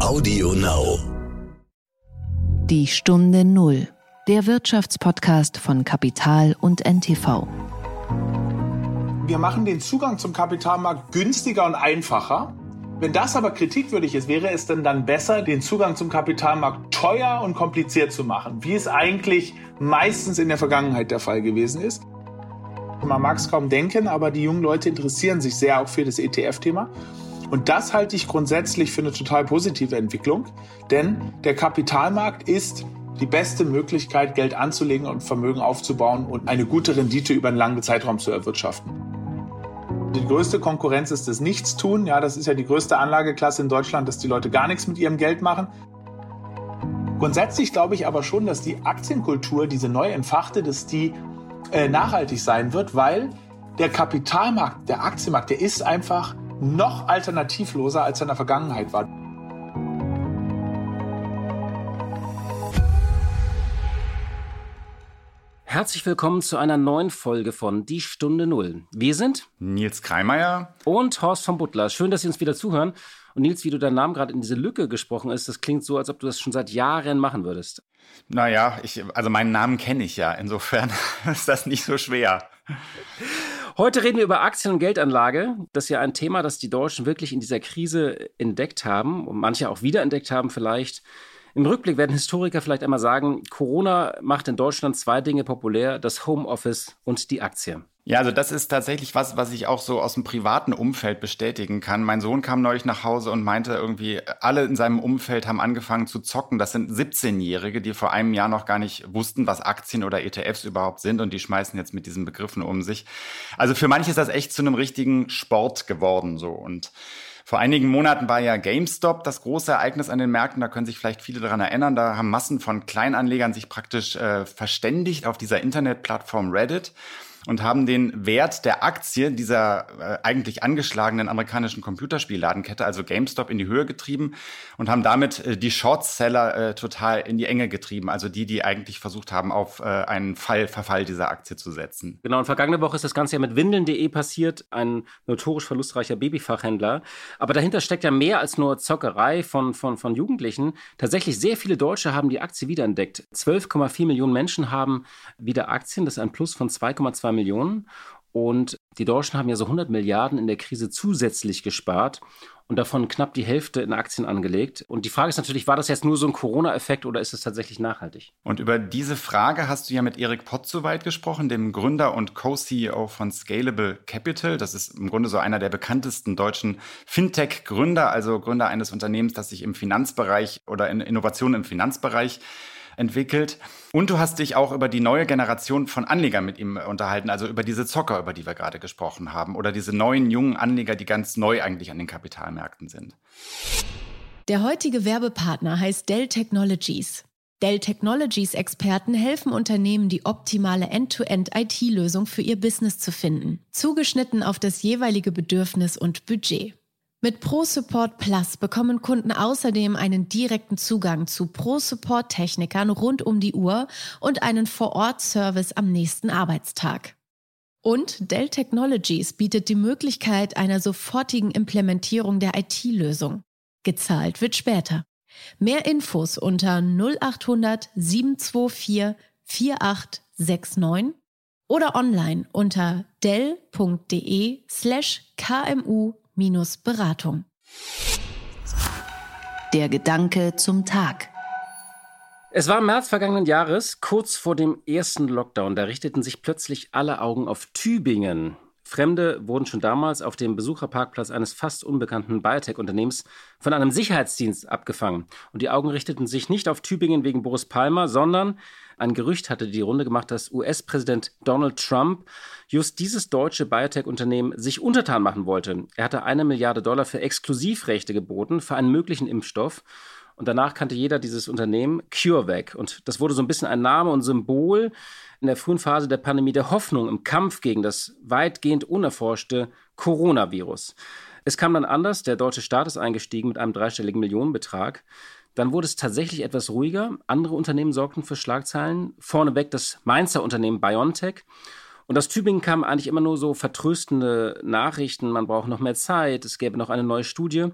Audio Now. Die Stunde Null. Der Wirtschaftspodcast von Kapital und NTV. Wir machen den Zugang zum Kapitalmarkt günstiger und einfacher. Wenn das aber kritikwürdig ist, wäre es denn dann besser, den Zugang zum Kapitalmarkt teuer und kompliziert zu machen, wie es eigentlich meistens in der Vergangenheit der Fall gewesen ist. Man mag es kaum denken, aber die jungen Leute interessieren sich sehr auch für das ETF-Thema. Und das halte ich grundsätzlich für eine total positive Entwicklung, denn der Kapitalmarkt ist die beste Möglichkeit, Geld anzulegen und Vermögen aufzubauen und eine gute Rendite über einen langen Zeitraum zu erwirtschaften. Die größte Konkurrenz ist das Nichtstun. Ja, das ist ja die größte Anlageklasse in Deutschland, dass die Leute gar nichts mit ihrem Geld machen. Grundsätzlich glaube ich aber schon, dass die Aktienkultur, diese neu entfachte, dass die äh, nachhaltig sein wird, weil der Kapitalmarkt, der Aktienmarkt, der ist einfach noch alternativloser, als er in der Vergangenheit war. Herzlich willkommen zu einer neuen Folge von Die Stunde Null. Wir sind Nils Kreimeier und Horst von Butler. Schön, dass Sie uns wieder zuhören. Und Nils, wie du deinen Namen gerade in diese Lücke gesprochen ist, das klingt so, als ob du das schon seit Jahren machen würdest. Naja, ich, also meinen Namen kenne ich ja. Insofern ist das nicht so schwer. Heute reden wir über Aktien- und Geldanlage. Das ist ja ein Thema, das die Deutschen wirklich in dieser Krise entdeckt haben und manche auch wiederentdeckt haben vielleicht. Im Rückblick werden Historiker vielleicht einmal sagen, Corona macht in Deutschland zwei Dinge populär, das Homeoffice und die Aktie. Ja, also das ist tatsächlich was, was ich auch so aus dem privaten Umfeld bestätigen kann. Mein Sohn kam neulich nach Hause und meinte irgendwie, alle in seinem Umfeld haben angefangen zu zocken. Das sind 17-Jährige, die vor einem Jahr noch gar nicht wussten, was Aktien oder ETFs überhaupt sind und die schmeißen jetzt mit diesen Begriffen um sich. Also für manche ist das echt zu einem richtigen Sport geworden so und vor einigen Monaten war ja GameStop das große Ereignis an den Märkten. Da können sich vielleicht viele daran erinnern. Da haben Massen von Kleinanlegern sich praktisch äh, verständigt auf dieser Internetplattform Reddit und haben den Wert der Aktie dieser äh, eigentlich angeschlagenen amerikanischen Computerspielladenkette, also GameStop, in die Höhe getrieben und haben damit äh, die Shortseller äh, total in die Enge getrieben, also die, die eigentlich versucht haben, auf äh, einen Fall, Verfall dieser Aktie zu setzen. Genau, und vergangene Woche ist das Ganze ja mit Windeln.de passiert, ein notorisch verlustreicher Babyfachhändler. Aber dahinter steckt ja mehr als nur Zockerei von, von, von Jugendlichen. Tatsächlich sehr viele Deutsche haben die Aktie wiederentdeckt. 12,4 Millionen Menschen haben wieder Aktien, das ist ein Plus von 2,2 Millionen. Und die Deutschen haben ja so 100 Milliarden in der Krise zusätzlich gespart und davon knapp die Hälfte in Aktien angelegt. Und die Frage ist natürlich, war das jetzt nur so ein Corona-Effekt oder ist es tatsächlich nachhaltig? Und über diese Frage hast du ja mit Erik Potzowait gesprochen, dem Gründer und Co-CEO von Scalable Capital. Das ist im Grunde so einer der bekanntesten deutschen Fintech-Gründer, also Gründer eines Unternehmens, das sich im Finanzbereich oder in Innovationen im Finanzbereich entwickelt. Und du hast dich auch über die neue Generation von Anlegern mit ihm unterhalten, also über diese Zocker, über die wir gerade gesprochen haben, oder diese neuen jungen Anleger, die ganz neu eigentlich an den Kapitalmärkten sind. Der heutige Werbepartner heißt Dell Technologies. Dell Technologies Experten helfen Unternehmen, die optimale End-to-End-IT-Lösung für ihr Business zu finden, zugeschnitten auf das jeweilige Bedürfnis und Budget. Mit ProSupport Plus bekommen Kunden außerdem einen direkten Zugang zu ProSupport-Technikern rund um die Uhr und einen Vor-Ort-Service am nächsten Arbeitstag. Und Dell Technologies bietet die Möglichkeit einer sofortigen Implementierung der IT-Lösung. Gezahlt wird später. Mehr Infos unter 0800 724 4869 oder online unter dell.de slash kmu beratung Der Gedanke zum Tag. Es war im März vergangenen Jahres, kurz vor dem ersten Lockdown. Da richteten sich plötzlich alle Augen auf Tübingen. Fremde wurden schon damals auf dem Besucherparkplatz eines fast unbekannten Biotech-Unternehmens von einem Sicherheitsdienst abgefangen. Und die Augen richteten sich nicht auf Tübingen wegen Boris Palmer, sondern ein Gerücht hatte die Runde gemacht, dass US-Präsident Donald Trump just dieses deutsche Biotech-Unternehmen sich untertan machen wollte. Er hatte eine Milliarde Dollar für Exklusivrechte geboten für einen möglichen Impfstoff. Und danach kannte jeder dieses Unternehmen CureVac. Und das wurde so ein bisschen ein Name und Symbol in der frühen Phase der Pandemie der Hoffnung im Kampf gegen das weitgehend unerforschte Coronavirus. Es kam dann anders. Der deutsche Staat ist eingestiegen mit einem dreistelligen Millionenbetrag. Dann wurde es tatsächlich etwas ruhiger. Andere Unternehmen sorgten für Schlagzeilen. Vorneweg das Mainzer Unternehmen BioNTech. Und aus Tübingen kamen eigentlich immer nur so vertröstende Nachrichten. Man braucht noch mehr Zeit. Es gäbe noch eine neue Studie.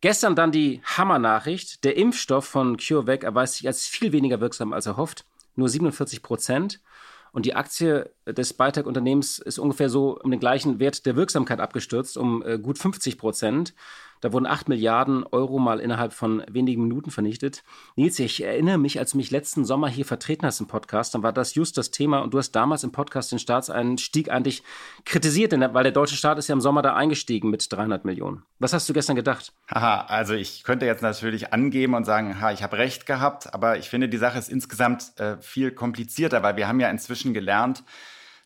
Gestern dann die Hammernachricht. Der Impfstoff von CureVac erweist sich als viel weniger wirksam als erhofft. Nur 47 Prozent. Und die Aktie des Biotech-Unternehmens ist ungefähr so um den gleichen Wert der Wirksamkeit abgestürzt, um äh, gut 50 Prozent. Da wurden 8 Milliarden Euro mal innerhalb von wenigen Minuten vernichtet. Nils, ich erinnere mich, als du mich letzten Sommer hier vertreten hast im Podcast, dann war das just das Thema und du hast damals im Podcast den Staatseinstieg eigentlich kritisiert, denn, weil der deutsche Staat ist ja im Sommer da eingestiegen mit 300 Millionen. Was hast du gestern gedacht? Haha, also ich könnte jetzt natürlich angeben und sagen, ha, ich habe recht gehabt, aber ich finde, die Sache ist insgesamt äh, viel komplizierter, weil wir haben ja inzwischen gelernt,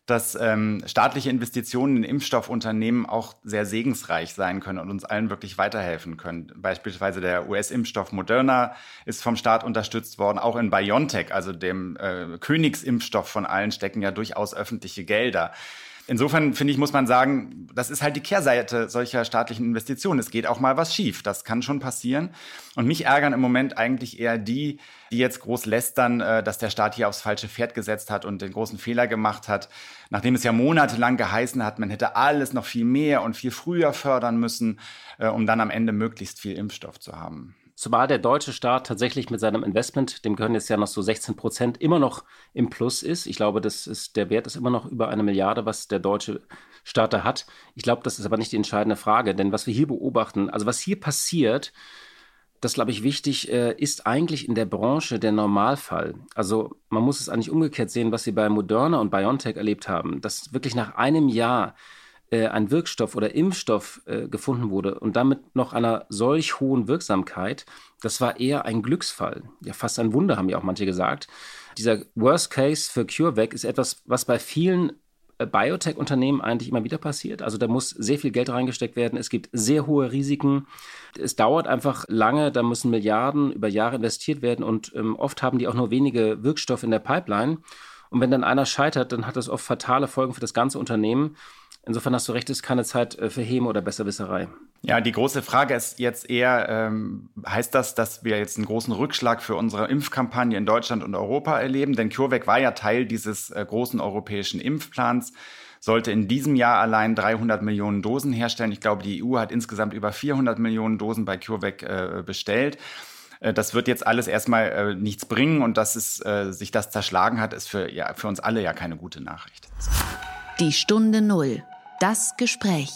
dass ähm, staatliche Investitionen in Impfstoffunternehmen auch sehr segensreich sein können und uns allen wirklich weiterhelfen können. Beispielsweise der US-Impfstoff Moderna ist vom Staat unterstützt worden. Auch in BioNTech, also dem äh, Königsimpfstoff von allen, stecken ja durchaus öffentliche Gelder. Insofern finde ich, muss man sagen, das ist halt die Kehrseite solcher staatlichen Investitionen. Es geht auch mal was schief. Das kann schon passieren. Und mich ärgern im Moment eigentlich eher die, die jetzt groß lästern, äh, dass der Staat hier aufs falsche Pferd gesetzt hat und den großen Fehler gemacht hat. Nachdem es ja monatelang geheißen hat, man hätte alles noch viel mehr und viel früher fördern müssen, äh, um dann am Ende möglichst viel Impfstoff zu haben. Zumal der deutsche Staat tatsächlich mit seinem Investment, dem gehören jetzt ja noch so 16 Prozent, immer noch im Plus ist. Ich glaube, das ist, der Wert ist immer noch über eine Milliarde, was der deutsche Staat da hat. Ich glaube, das ist aber nicht die entscheidende Frage, denn was wir hier beobachten, also was hier passiert, das glaube ich wichtig, äh, ist eigentlich in der Branche der Normalfall. Also man muss es eigentlich umgekehrt sehen, was Sie bei Moderna und BioNTech erlebt haben, dass wirklich nach einem Jahr äh, ein Wirkstoff oder Impfstoff äh, gefunden wurde und damit noch einer solch hohen Wirksamkeit, das war eher ein Glücksfall. Ja, fast ein Wunder, haben ja auch manche gesagt. Dieser Worst Case für CureVac ist etwas, was bei vielen Biotech-Unternehmen eigentlich immer wieder passiert. Also da muss sehr viel Geld reingesteckt werden. Es gibt sehr hohe Risiken. Es dauert einfach lange. Da müssen Milliarden über Jahre investiert werden und ähm, oft haben die auch nur wenige Wirkstoffe in der Pipeline. Und wenn dann einer scheitert, dann hat das oft fatale Folgen für das ganze Unternehmen. Insofern hast du recht, es ist keine Zeit für Häme oder Besserwisserei. Ja, die große Frage ist jetzt eher, ähm, heißt das, dass wir jetzt einen großen Rückschlag für unsere Impfkampagne in Deutschland und Europa erleben? Denn CureVac war ja Teil dieses äh, großen europäischen Impfplans sollte in diesem Jahr allein 300 Millionen Dosen herstellen. Ich glaube, die EU hat insgesamt über 400 Millionen Dosen bei CureVac äh, bestellt. Äh, das wird jetzt alles erstmal äh, nichts bringen und dass es äh, sich das zerschlagen hat, ist für, ja, für uns alle ja keine gute Nachricht. Die Stunde Null. Das Gespräch.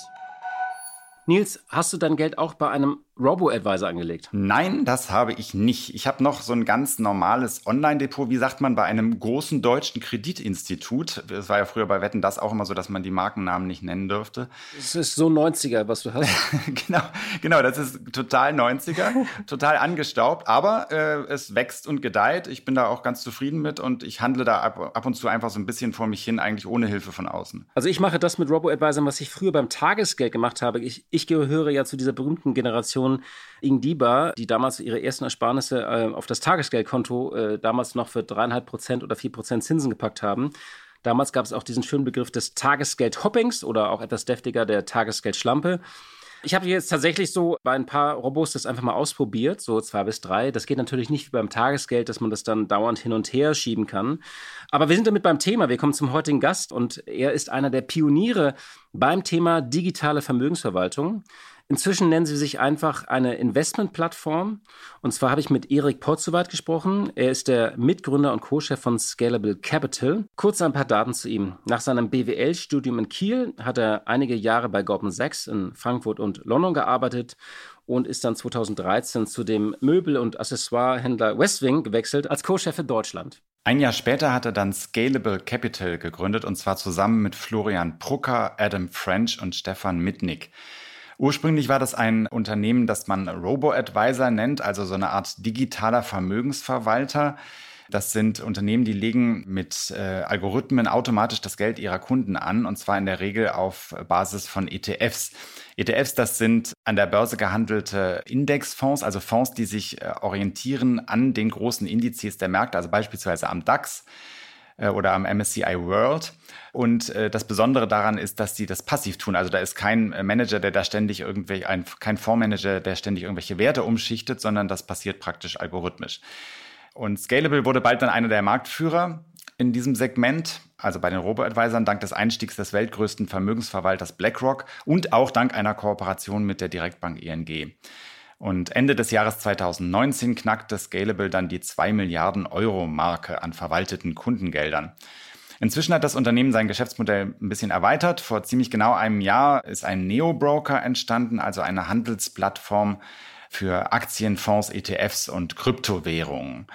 Nils, hast du dein Geld auch bei einem Robo-Advisor angelegt? Nein, das habe ich nicht. Ich habe noch so ein ganz normales Online-Depot, wie sagt man, bei einem großen deutschen Kreditinstitut. Es war ja früher bei Wetten das auch immer so, dass man die Markennamen nicht nennen dürfte. Es ist so 90er, was du hast. genau, genau, das ist total 90er, total angestaubt, aber äh, es wächst und gedeiht. Ich bin da auch ganz zufrieden mit und ich handle da ab, ab und zu einfach so ein bisschen vor mich hin, eigentlich ohne Hilfe von außen. Also ich mache das mit Robo-Advisor, was ich früher beim Tagesgeld gemacht habe. Ich, ich gehöre ja zu dieser berühmten Generation Person Ingdiba, die damals ihre ersten Ersparnisse äh, auf das Tagesgeldkonto äh, damals noch für dreieinhalb Prozent oder vier Prozent Zinsen gepackt haben. Damals gab es auch diesen schönen Begriff des Tagesgeld-Hoppings oder auch etwas deftiger der Tagesgeldschlampe. Ich habe jetzt tatsächlich so bei ein paar Robos das einfach mal ausprobiert, so zwei bis drei. Das geht natürlich nicht wie beim Tagesgeld, dass man das dann dauernd hin und her schieben kann. Aber wir sind damit beim Thema. Wir kommen zum heutigen Gast und er ist einer der Pioniere beim Thema digitale Vermögensverwaltung. Inzwischen nennen sie sich einfach eine Investmentplattform. Und zwar habe ich mit Erik Potzowait gesprochen. Er ist der Mitgründer und Co-Chef von Scalable Capital. Kurz ein paar Daten zu ihm. Nach seinem BWL-Studium in Kiel hat er einige Jahre bei Goldman Sachs in Frankfurt und London gearbeitet und ist dann 2013 zu dem Möbel- und Accessoirehändler Westwing gewechselt als Co-Chef für Deutschland. Ein Jahr später hat er dann Scalable Capital gegründet und zwar zusammen mit Florian Brucker, Adam French und Stefan Mitnick. Ursprünglich war das ein Unternehmen, das man Robo-Advisor nennt, also so eine Art digitaler Vermögensverwalter. Das sind Unternehmen, die legen mit äh, Algorithmen automatisch das Geld ihrer Kunden an, und zwar in der Regel auf Basis von ETFs. ETFs, das sind an der Börse gehandelte Indexfonds, also Fonds, die sich äh, orientieren an den großen Indizes der Märkte, also beispielsweise am DAX oder am MSCI World. Und äh, das Besondere daran ist, dass sie das passiv tun. Also da ist kein äh, Manager, der da ständig irgendwelche, ein, kein Fondsmanager, der ständig irgendwelche Werte umschichtet, sondern das passiert praktisch algorithmisch. Und Scalable wurde bald dann einer der Marktführer in diesem Segment, also bei den Robo-Advisern, dank des Einstiegs des weltgrößten Vermögensverwalters BlackRock und auch dank einer Kooperation mit der Direktbank ING. Und Ende des Jahres 2019 knackte Scalable dann die 2 Milliarden Euro Marke an verwalteten Kundengeldern. Inzwischen hat das Unternehmen sein Geschäftsmodell ein bisschen erweitert. Vor ziemlich genau einem Jahr ist ein Neo-Broker entstanden, also eine Handelsplattform für Aktien, Fonds, ETFs und Kryptowährungen.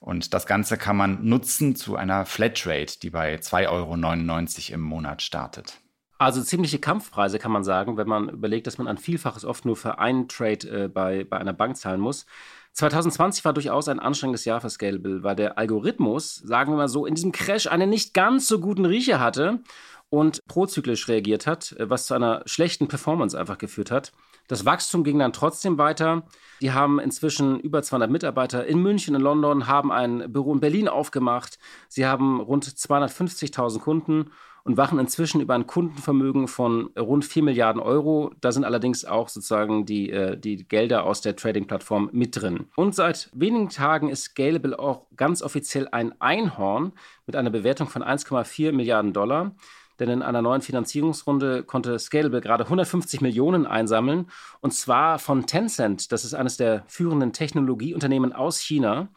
Und das Ganze kann man nutzen zu einer Flatrate, die bei 2,99 Euro im Monat startet. Also ziemliche Kampfpreise kann man sagen, wenn man überlegt, dass man ein Vielfaches oft nur für einen Trade äh, bei, bei einer Bank zahlen muss. 2020 war durchaus ein anstrengendes Jahr für Scalable, weil der Algorithmus, sagen wir mal so, in diesem Crash einen nicht ganz so guten Riecher hatte und prozyklisch reagiert hat, äh, was zu einer schlechten Performance einfach geführt hat. Das Wachstum ging dann trotzdem weiter. Die haben inzwischen über 200 Mitarbeiter in München, in London, haben ein Büro in Berlin aufgemacht. Sie haben rund 250.000 Kunden und wachen inzwischen über ein Kundenvermögen von rund 4 Milliarden Euro. Da sind allerdings auch sozusagen die, äh, die Gelder aus der Trading-Plattform mit drin. Und seit wenigen Tagen ist Scalable auch ganz offiziell ein Einhorn mit einer Bewertung von 1,4 Milliarden Dollar. Denn in einer neuen Finanzierungsrunde konnte Scalable gerade 150 Millionen einsammeln. Und zwar von Tencent. Das ist eines der führenden Technologieunternehmen aus China.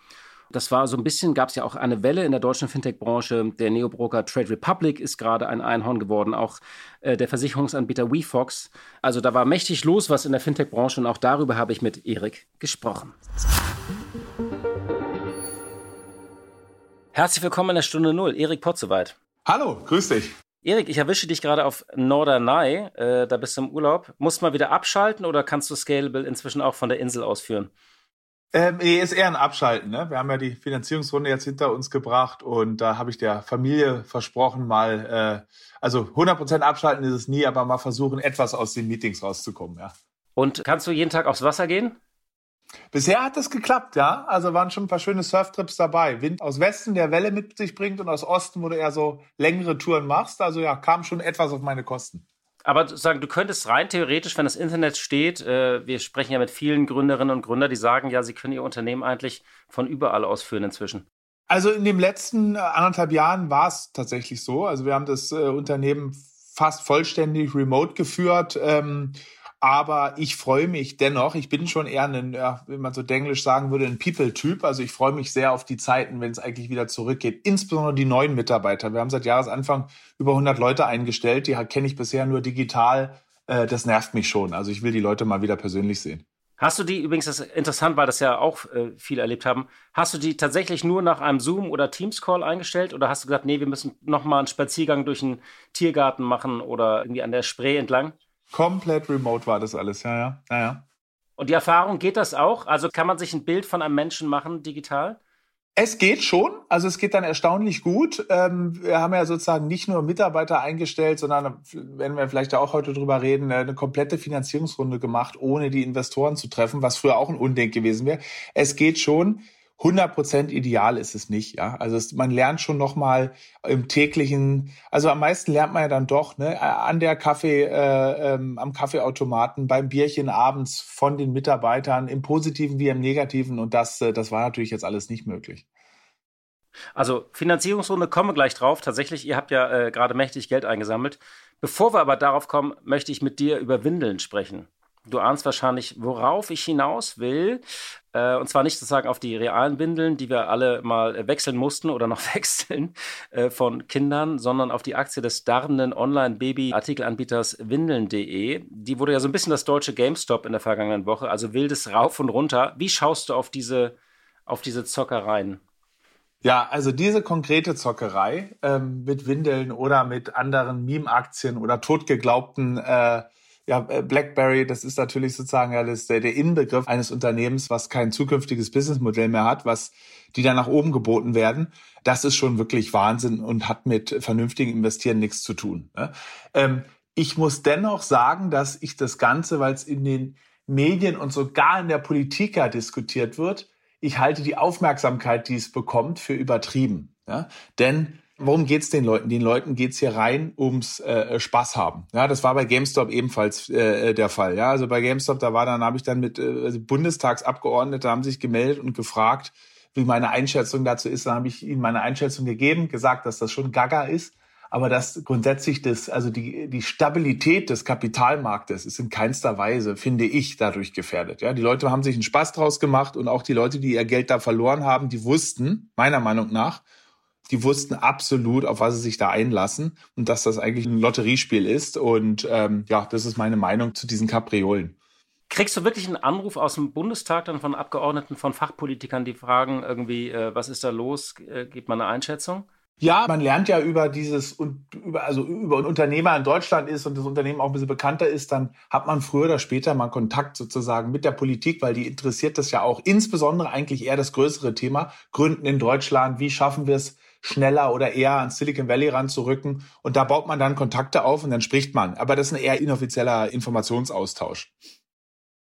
Das war so ein bisschen, gab es ja auch eine Welle in der deutschen Fintech-Branche. Der Neobroker Trade Republic ist gerade ein Einhorn geworden, auch äh, der Versicherungsanbieter WeFox. Also da war mächtig los was in der Fintech-Branche und auch darüber habe ich mit Erik gesprochen. Herzlich willkommen in der Stunde Null. Erik Potzeweit. Hallo, grüß dich. Erik, ich erwische dich gerade auf Norderney. Äh, da bist du im Urlaub. Musst du mal wieder abschalten oder kannst du Scalable inzwischen auch von der Insel ausführen? Ähm, nee, ist eher ein Abschalten. Ne? Wir haben ja die Finanzierungsrunde jetzt hinter uns gebracht und da habe ich der Familie versprochen, mal, äh, also 100% abschalten ist es nie, aber mal versuchen, etwas aus den Meetings rauszukommen. Ja. Und kannst du jeden Tag aufs Wasser gehen? Bisher hat das geklappt, ja. Also waren schon ein paar schöne Surftrips dabei. Wind aus Westen, der Welle mit sich bringt und aus Osten, wo du eher so längere Touren machst. Also ja, kam schon etwas auf meine Kosten. Aber sagen, du könntest rein theoretisch, wenn das Internet steht, äh, wir sprechen ja mit vielen Gründerinnen und Gründern, die sagen ja, sie können ihr Unternehmen eigentlich von überall aus führen inzwischen. Also in den letzten äh, anderthalb Jahren war es tatsächlich so. Also wir haben das äh, Unternehmen fast vollständig remote geführt. Ähm, aber ich freue mich dennoch. Ich bin schon eher ein, ja, wie man so denglisch sagen würde, ein People-Typ. Also ich freue mich sehr auf die Zeiten, wenn es eigentlich wieder zurückgeht. Insbesondere die neuen Mitarbeiter. Wir haben seit Jahresanfang über 100 Leute eingestellt. Die kenne ich bisher nur digital. Äh, das nervt mich schon. Also ich will die Leute mal wieder persönlich sehen. Hast du die, übrigens, das ist interessant, weil das ja auch äh, viele erlebt haben, hast du die tatsächlich nur nach einem Zoom- oder Teams-Call eingestellt oder hast du gesagt, nee, wir müssen nochmal einen Spaziergang durch einen Tiergarten machen oder irgendwie an der Spree entlang? Komplett remote war das alles, ja, ja, ja, ja. Und die Erfahrung, geht das auch? Also kann man sich ein Bild von einem Menschen machen digital? Es geht schon, also es geht dann erstaunlich gut. Ähm, wir haben ja sozusagen nicht nur Mitarbeiter eingestellt, sondern, wenn wir vielleicht auch heute drüber reden, eine komplette Finanzierungsrunde gemacht, ohne die Investoren zu treffen, was früher auch ein Unding gewesen wäre. Es geht schon. 100% ideal ist es nicht, ja. Also es, man lernt schon noch mal im täglichen, also am meisten lernt man ja dann doch, ne, an der Kaffee, äh, ähm, am Kaffeeautomaten, beim Bierchen abends von den Mitarbeitern, im Positiven wie im Negativen und das, äh, das war natürlich jetzt alles nicht möglich. Also Finanzierungsrunde kommen wir gleich drauf. Tatsächlich, ihr habt ja äh, gerade mächtig Geld eingesammelt. Bevor wir aber darauf kommen, möchte ich mit dir über Windeln sprechen. Du ahnst wahrscheinlich, worauf ich hinaus will. Äh, und zwar nicht sozusagen auf die realen Windeln, die wir alle mal wechseln mussten oder noch wechseln äh, von Kindern, sondern auf die Aktie des darrenden Online-Baby-Artikelanbieters Windeln.de. Die wurde ja so ein bisschen das deutsche GameStop in der vergangenen Woche, also wildes Rauf und runter. Wie schaust du auf diese, auf diese Zockereien? Ja, also diese konkrete Zockerei ähm, mit Windeln oder mit anderen Meme-Aktien oder totgeglaubten äh, ja, äh, BlackBerry, das ist natürlich sozusagen ja das, der, der Inbegriff eines Unternehmens, was kein zukünftiges Businessmodell mehr hat, was die dann nach oben geboten werden. Das ist schon wirklich Wahnsinn und hat mit vernünftigem Investieren nichts zu tun. Ne? Ähm, ich muss dennoch sagen, dass ich das Ganze, weil es in den Medien und sogar in der Politik ja diskutiert wird, ich halte die Aufmerksamkeit, die es bekommt, für übertrieben. Ja? Denn worum geht's den Leuten? Den Leuten geht's hier rein ums äh, Spaß haben. Ja, das war bei GameStop ebenfalls äh, der Fall. Ja, also bei GameStop, da war dann, habe ich dann mit äh, also Bundestagsabgeordnete haben sich gemeldet und gefragt, wie meine Einschätzung dazu ist. Dann habe ich ihnen meine Einschätzung gegeben, gesagt, dass das schon Gaga ist. aber dass grundsätzlich das, also die, die Stabilität des Kapitalmarktes ist in keinster Weise, finde ich, dadurch gefährdet. Ja, die Leute haben sich einen Spaß draus gemacht und auch die Leute, die ihr Geld da verloren haben, die wussten, meiner Meinung nach, die wussten absolut, auf was sie sich da einlassen und dass das eigentlich ein Lotteriespiel ist. Und ähm, ja, das ist meine Meinung zu diesen Kapriolen. Kriegst du wirklich einen Anruf aus dem Bundestag dann von Abgeordneten, von Fachpolitikern, die fragen irgendwie, äh, was ist da los? Äh, gibt man eine Einschätzung? Ja, man lernt ja über dieses und über also über ein Unternehmer in Deutschland ist und das Unternehmen auch ein bisschen bekannter ist, dann hat man früher oder später mal Kontakt sozusagen mit der Politik, weil die interessiert das ja auch insbesondere eigentlich eher das größere Thema Gründen in Deutschland. Wie schaffen wir es schneller oder eher ans Silicon Valley ranzurücken? Und da baut man dann Kontakte auf und dann spricht man. Aber das ist ein eher inoffizieller Informationsaustausch.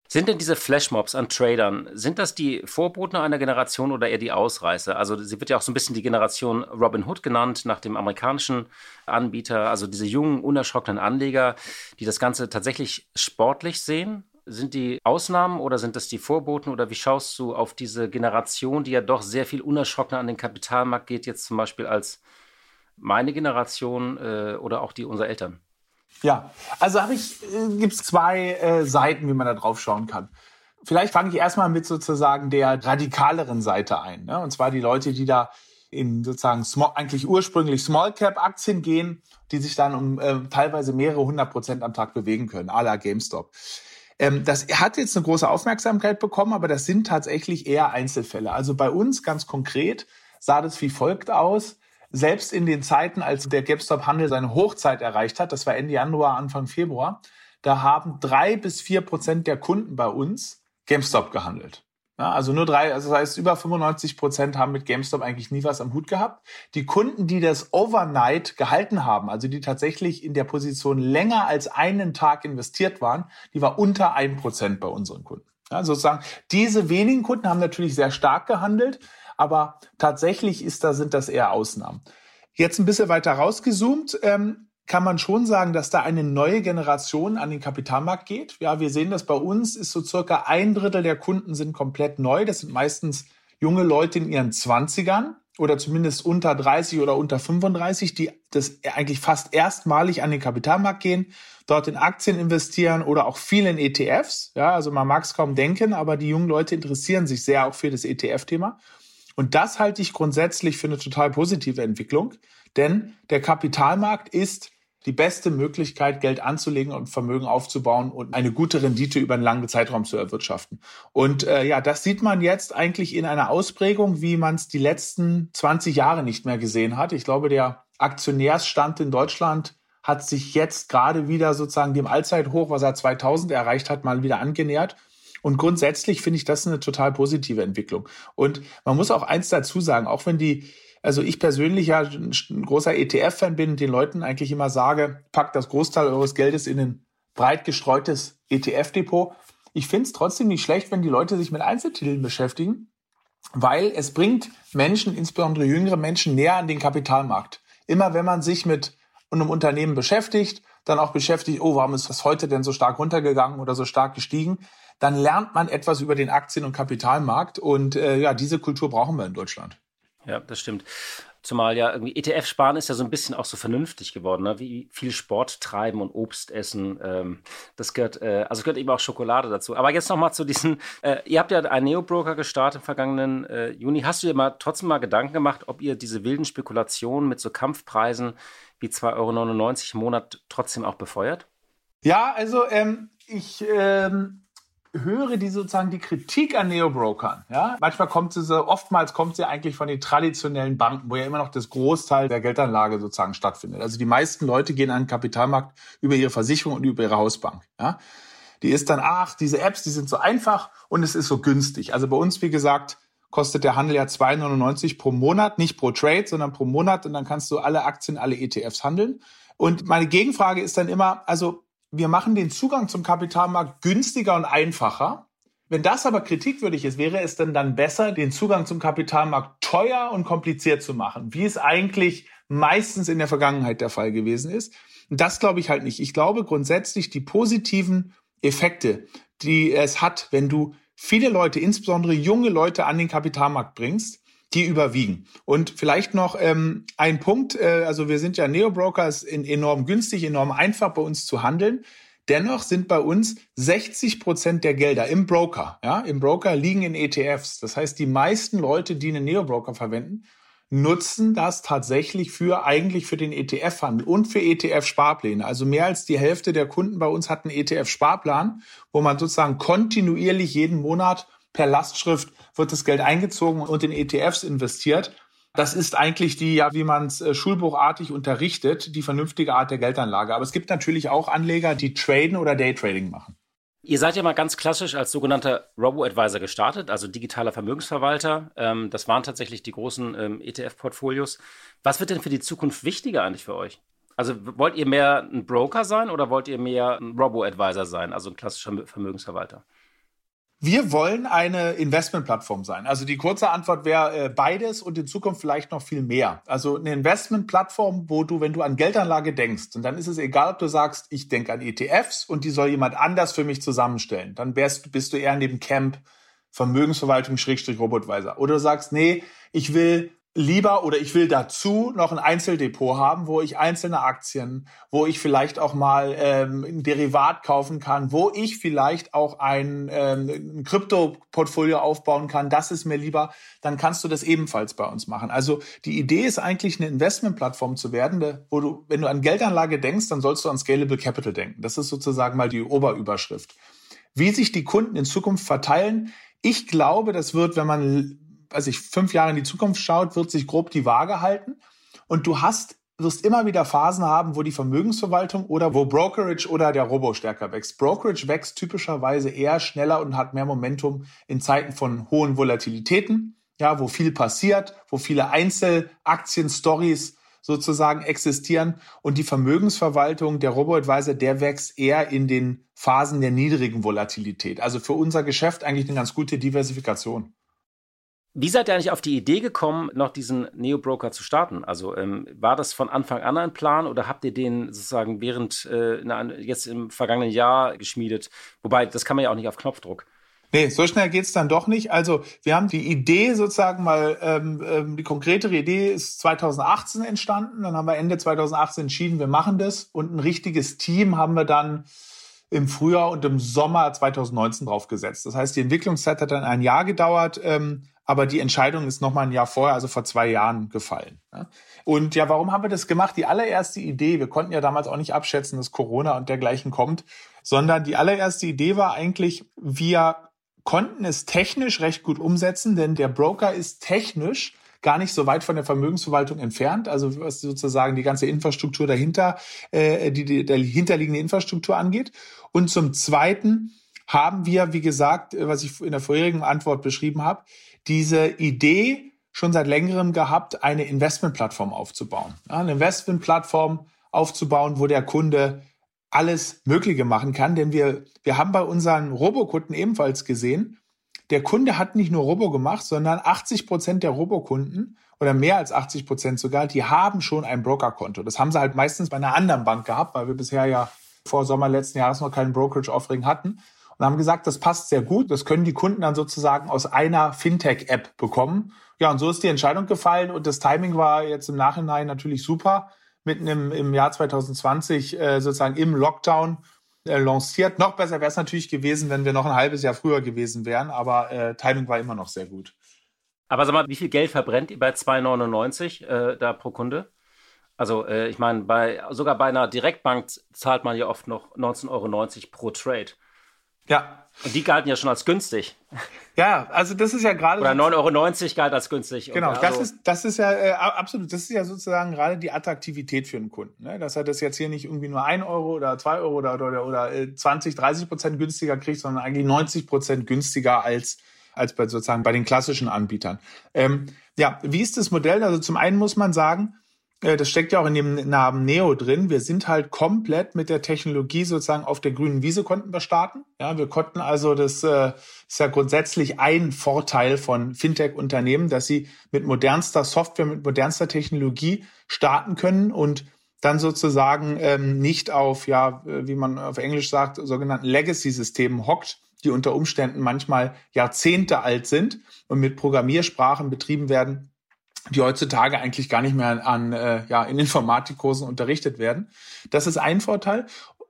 Sind denn diese Flashmobs an Tradern, sind das die Vorboten einer Generation oder eher die Ausreißer? Also sie wird ja auch so ein bisschen die Generation Robin Hood genannt, nach dem amerikanischen Anbieter, also diese jungen, unerschrockenen Anleger, die das Ganze tatsächlich sportlich sehen. Sind die Ausnahmen oder sind das die Vorboten oder wie schaust du auf diese Generation, die ja doch sehr viel unerschrockener an den Kapitalmarkt geht, jetzt zum Beispiel als meine Generation äh, oder auch die unserer Eltern? Ja, also habe ich, äh, gibt es zwei äh, Seiten, wie man da drauf schauen kann. Vielleicht fange ich erstmal mit sozusagen der radikaleren Seite ein. Ne? Und zwar die Leute, die da in sozusagen small, eigentlich ursprünglich Small Cap Aktien gehen, die sich dann um äh, teilweise mehrere hundert Prozent am Tag bewegen können, à la GameStop. Ähm, das hat jetzt eine große Aufmerksamkeit bekommen, aber das sind tatsächlich eher Einzelfälle. Also bei uns ganz konkret sah das wie folgt aus selbst in den Zeiten, als der GameStop-Handel seine Hochzeit erreicht hat, das war Ende Januar, Anfang Februar, da haben drei bis vier Prozent der Kunden bei uns GameStop gehandelt. Ja, also nur drei, also das heißt, über 95 Prozent haben mit GameStop eigentlich nie was am Hut gehabt. Die Kunden, die das Overnight gehalten haben, also die tatsächlich in der Position länger als einen Tag investiert waren, die war unter ein Prozent bei unseren Kunden. Ja, sozusagen, diese wenigen Kunden haben natürlich sehr stark gehandelt, aber tatsächlich ist da, sind das eher Ausnahmen. Jetzt ein bisschen weiter rausgezoomt, ähm, kann man schon sagen, dass da eine neue Generation an den Kapitalmarkt geht. Ja, wir sehen das bei uns, ist so circa ein Drittel der Kunden sind komplett neu. Das sind meistens junge Leute in ihren Zwanzigern oder zumindest unter 30 oder unter 35, die das eigentlich fast erstmalig an den Kapitalmarkt gehen, dort in Aktien investieren oder auch viel in ETFs. Ja, also man mag es kaum denken, aber die jungen Leute interessieren sich sehr auch für das ETF-Thema. Und das halte ich grundsätzlich für eine total positive Entwicklung, denn der Kapitalmarkt ist die beste Möglichkeit, Geld anzulegen und Vermögen aufzubauen und eine gute Rendite über einen langen Zeitraum zu erwirtschaften. Und äh, ja, das sieht man jetzt eigentlich in einer Ausprägung, wie man es die letzten 20 Jahre nicht mehr gesehen hat. Ich glaube, der Aktionärsstand in Deutschland hat sich jetzt gerade wieder sozusagen dem Allzeithoch, was er 2000 erreicht hat, mal wieder angenähert. Und grundsätzlich finde ich das eine total positive Entwicklung. Und man muss auch eins dazu sagen, auch wenn die, also ich persönlich ja ein großer ETF-Fan bin, den Leuten eigentlich immer sage, packt das Großteil eures Geldes in ein breit gestreutes ETF-Depot. Ich finde es trotzdem nicht schlecht, wenn die Leute sich mit Einzeltiteln beschäftigen, weil es bringt Menschen, insbesondere jüngere Menschen, näher an den Kapitalmarkt. Immer wenn man sich mit einem Unternehmen beschäftigt, dann auch beschäftigt, oh, warum ist das heute denn so stark runtergegangen oder so stark gestiegen, dann lernt man etwas über den Aktien- und Kapitalmarkt. Und äh, ja, diese Kultur brauchen wir in Deutschland. Ja, das stimmt. Zumal ja irgendwie ETF-Sparen ist ja so ein bisschen auch so vernünftig geworden, ne? wie viel Sport treiben und Obst essen. Ähm, das gehört, äh, also gehört eben auch Schokolade dazu. Aber jetzt nochmal zu diesen, äh, ihr habt ja einen Neo-Broker gestartet im vergangenen äh, Juni. Hast du dir mal trotzdem mal Gedanken gemacht, ob ihr diese wilden Spekulationen mit so Kampfpreisen wie 2,99 Euro im Monat trotzdem auch befeuert? Ja, also ähm, ich ähm, höre die sozusagen die Kritik an Neobrokern. Ja, manchmal kommt sie so, oftmals kommt sie eigentlich von den traditionellen Banken, wo ja immer noch das Großteil der Geldanlage sozusagen stattfindet. Also die meisten Leute gehen an den Kapitalmarkt über ihre Versicherung und über ihre Hausbank. Ja, die ist dann, ach, diese Apps, die sind so einfach und es ist so günstig. Also bei uns, wie gesagt, kostet der Handel ja 2,99 pro Monat, nicht pro Trade, sondern pro Monat und dann kannst du alle Aktien, alle ETFs handeln. Und meine Gegenfrage ist dann immer, also wir machen den Zugang zum Kapitalmarkt günstiger und einfacher. Wenn das aber kritikwürdig ist, wäre es denn dann besser, den Zugang zum Kapitalmarkt teuer und kompliziert zu machen, wie es eigentlich meistens in der Vergangenheit der Fall gewesen ist. Und das glaube ich halt nicht. Ich glaube grundsätzlich die positiven Effekte, die es hat, wenn du viele Leute, insbesondere junge Leute an den Kapitalmarkt bringst, die überwiegen. Und vielleicht noch ähm, ein Punkt, äh, also wir sind ja Neo-Broker, ist enorm günstig, enorm einfach bei uns zu handeln. Dennoch sind bei uns 60 Prozent der Gelder im Broker, ja, im Broker liegen in ETFs. Das heißt, die meisten Leute, die einen Neo-Broker verwenden, nutzen das tatsächlich für eigentlich für den ETF-Handel und für ETF-Sparpläne. Also mehr als die Hälfte der Kunden bei uns hat einen ETF-Sparplan, wo man sozusagen kontinuierlich jeden Monat per Lastschrift wird das Geld eingezogen und in ETFs investiert. Das ist eigentlich die, ja, wie man es äh, schulbuchartig unterrichtet, die vernünftige Art der Geldanlage. Aber es gibt natürlich auch Anleger, die traden oder Daytrading machen. Ihr seid ja mal ganz klassisch als sogenannter Robo-Advisor gestartet, also digitaler Vermögensverwalter. Ähm, das waren tatsächlich die großen ähm, ETF-Portfolios. Was wird denn für die Zukunft wichtiger eigentlich für euch? Also wollt ihr mehr ein Broker sein oder wollt ihr mehr ein Robo-Advisor sein, also ein klassischer Vermögensverwalter? Wir wollen eine Investmentplattform sein. Also die kurze Antwort wäre äh, beides und in Zukunft vielleicht noch viel mehr. Also eine Investmentplattform, wo du, wenn du an Geldanlage denkst, und dann ist es egal, ob du sagst, ich denke an ETFs und die soll jemand anders für mich zusammenstellen. Dann wärst, bist du eher in dem Camp Vermögensverwaltung Schrägstrich Robotweiser. Oder du sagst, nee, ich will lieber oder ich will dazu noch ein Einzeldepot haben, wo ich einzelne Aktien, wo ich vielleicht auch mal ähm, ein Derivat kaufen kann, wo ich vielleicht auch ein, ähm, ein Krypto-Portfolio aufbauen kann. Das ist mir lieber. Dann kannst du das ebenfalls bei uns machen. Also die Idee ist eigentlich eine Investmentplattform zu werden, wo du, wenn du an Geldanlage denkst, dann sollst du an Scalable Capital denken. Das ist sozusagen mal die Oberüberschrift. Wie sich die Kunden in Zukunft verteilen, ich glaube, das wird, wenn man weiß ich, fünf Jahre in die Zukunft schaut, wird sich grob die Waage halten. Und du hast, wirst immer wieder Phasen haben, wo die Vermögensverwaltung oder wo Brokerage oder der Robo stärker wächst. Brokerage wächst typischerweise eher schneller und hat mehr Momentum in Zeiten von hohen Volatilitäten, ja, wo viel passiert, wo viele Einzelaktien-Stories sozusagen existieren. Und die Vermögensverwaltung, der Robo-Advisor, der wächst eher in den Phasen der niedrigen Volatilität. Also für unser Geschäft eigentlich eine ganz gute Diversifikation. Wie seid ihr eigentlich auf die Idee gekommen, noch diesen Neo-Broker zu starten? Also ähm, war das von Anfang an ein Plan oder habt ihr den sozusagen während äh, na, jetzt im vergangenen Jahr geschmiedet? Wobei, das kann man ja auch nicht auf Knopfdruck. Nee, so schnell geht's dann doch nicht. Also wir haben die Idee sozusagen mal, ähm, ähm, die konkretere Idee ist 2018 entstanden. Dann haben wir Ende 2018 entschieden, wir machen das. Und ein richtiges Team haben wir dann im Frühjahr und im Sommer 2019 draufgesetzt. Das heißt, die Entwicklungszeit hat dann ein Jahr gedauert. Ähm, aber die Entscheidung ist noch mal ein Jahr vorher, also vor zwei Jahren gefallen. Und ja, warum haben wir das gemacht? Die allererste Idee, wir konnten ja damals auch nicht abschätzen, dass Corona und dergleichen kommt, sondern die allererste Idee war eigentlich, wir konnten es technisch recht gut umsetzen, denn der Broker ist technisch gar nicht so weit von der Vermögensverwaltung entfernt, also was sozusagen die ganze Infrastruktur dahinter, äh, die, die der hinterliegende Infrastruktur angeht. Und zum Zweiten haben wir, wie gesagt, was ich in der vorherigen Antwort beschrieben habe, diese Idee schon seit längerem gehabt, eine Investmentplattform aufzubauen. eine Investmentplattform aufzubauen, wo der Kunde alles Mögliche machen kann. Denn wir, wir haben bei unseren Robokunden ebenfalls gesehen, der Kunde hat nicht nur Robo gemacht, sondern 80 Prozent der Robokunden oder mehr als 80 Prozent sogar, die haben schon ein Brokerkonto. Das haben sie halt meistens bei einer anderen Bank gehabt, weil wir bisher ja vor Sommer letzten Jahres noch keinen Brokerage-Offering hatten und haben gesagt, das passt sehr gut. Das können die Kunden dann sozusagen aus einer Fintech-App bekommen. Ja, und so ist die Entscheidung gefallen und das Timing war jetzt im Nachhinein natürlich super. Mitten im, im Jahr 2020 äh, sozusagen im Lockdown äh, lanciert. Noch besser wäre es natürlich gewesen, wenn wir noch ein halbes Jahr früher gewesen wären, aber äh, Timing war immer noch sehr gut. Aber sag mal, wie viel Geld verbrennt ihr bei 2,99 äh, da pro Kunde? Also äh, ich meine, bei, sogar bei einer Direktbank zahlt man ja oft noch 19,90 Euro pro Trade. Ja. Und die galten ja schon als günstig. Ja, also das ist ja gerade. Oder 9,90 Euro galt als günstig. Genau, also das, ist, das ist ja äh, absolut, das ist ja sozusagen gerade die Attraktivität für einen Kunden. Ne? Dass er das jetzt hier nicht irgendwie nur 1 Euro oder 2 Euro oder, oder, oder 20, äh, 30 Prozent günstiger kriegt, sondern eigentlich 90 Prozent günstiger als, als bei sozusagen bei den klassischen Anbietern. Ähm, ja, wie ist das Modell? Also zum einen muss man sagen, das steckt ja auch in dem Namen Neo drin. Wir sind halt komplett mit der Technologie sozusagen auf der grünen Wiese konnten wir starten. Ja, wir konnten also das äh, ist ja grundsätzlich ein Vorteil von Fintech-Unternehmen, dass sie mit modernster Software, mit modernster Technologie starten können und dann sozusagen ähm, nicht auf, ja, wie man auf Englisch sagt, sogenannten Legacy-Systemen hockt, die unter Umständen manchmal Jahrzehnte alt sind und mit Programmiersprachen betrieben werden, die heutzutage eigentlich gar nicht mehr an, äh, ja, in Informatikkursen unterrichtet werden. Das ist ein Vorteil.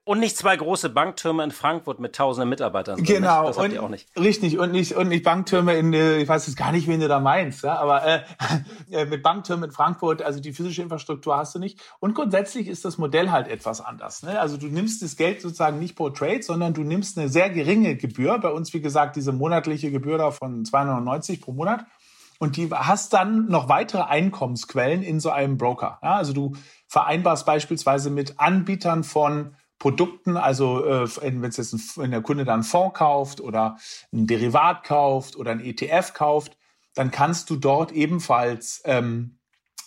Und nicht zwei große Banktürme in Frankfurt mit tausenden Mitarbeitern. Genau, das habt ihr auch nicht. Richtig, und nicht, und nicht Banktürme in, äh, ich weiß jetzt gar nicht, wen du da meinst, ja, aber äh, äh, mit Banktürmen in Frankfurt, also die physische Infrastruktur hast du nicht. Und grundsätzlich ist das Modell halt etwas anders. Ne? Also du nimmst das Geld sozusagen nicht pro Trade, sondern du nimmst eine sehr geringe Gebühr. Bei uns, wie gesagt, diese monatliche Gebühr da von 290 pro Monat. Und die hast dann noch weitere Einkommensquellen in so einem Broker. Ja, also du vereinbarst beispielsweise mit Anbietern von Produkten, also äh, wenn jetzt ein, der Kunde dann einen Fonds kauft oder ein Derivat kauft oder ein ETF kauft, dann kannst du dort ebenfalls ähm,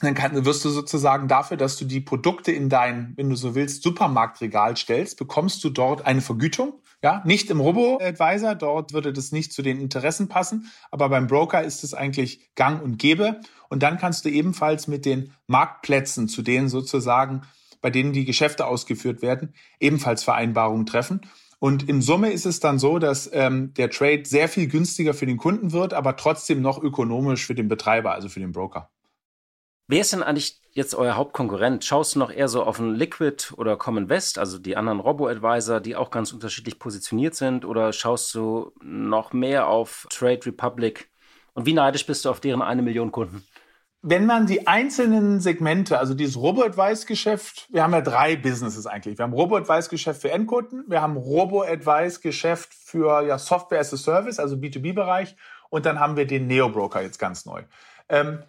dann kann, wirst du sozusagen dafür, dass du die Produkte in dein, wenn du so willst, Supermarktregal stellst, bekommst du dort eine Vergütung. Ja, nicht im Robo-Advisor, dort würde das nicht zu den Interessen passen, aber beim Broker ist es eigentlich gang und gäbe. Und dann kannst du ebenfalls mit den Marktplätzen, zu denen sozusagen bei denen die Geschäfte ausgeführt werden, ebenfalls Vereinbarungen treffen. Und im Summe ist es dann so, dass ähm, der Trade sehr viel günstiger für den Kunden wird, aber trotzdem noch ökonomisch für den Betreiber, also für den Broker. Wer ist denn eigentlich jetzt euer Hauptkonkurrent? Schaust du noch eher so auf einen Liquid oder Common West, also die anderen Robo-Advisor, die auch ganz unterschiedlich positioniert sind? Oder schaust du noch mehr auf Trade Republic? Und wie neidisch bist du auf deren eine Million Kunden? wenn man die einzelnen Segmente, also dieses Robo-Advice-Geschäft, wir haben ja drei Businesses eigentlich. Wir haben Robo-Advice-Geschäft für Endkunden, wir haben Robo-Advice-Geschäft für ja, Software as a Service, also B2B-Bereich, und dann haben wir den Neo-Broker jetzt ganz neu. Ähm,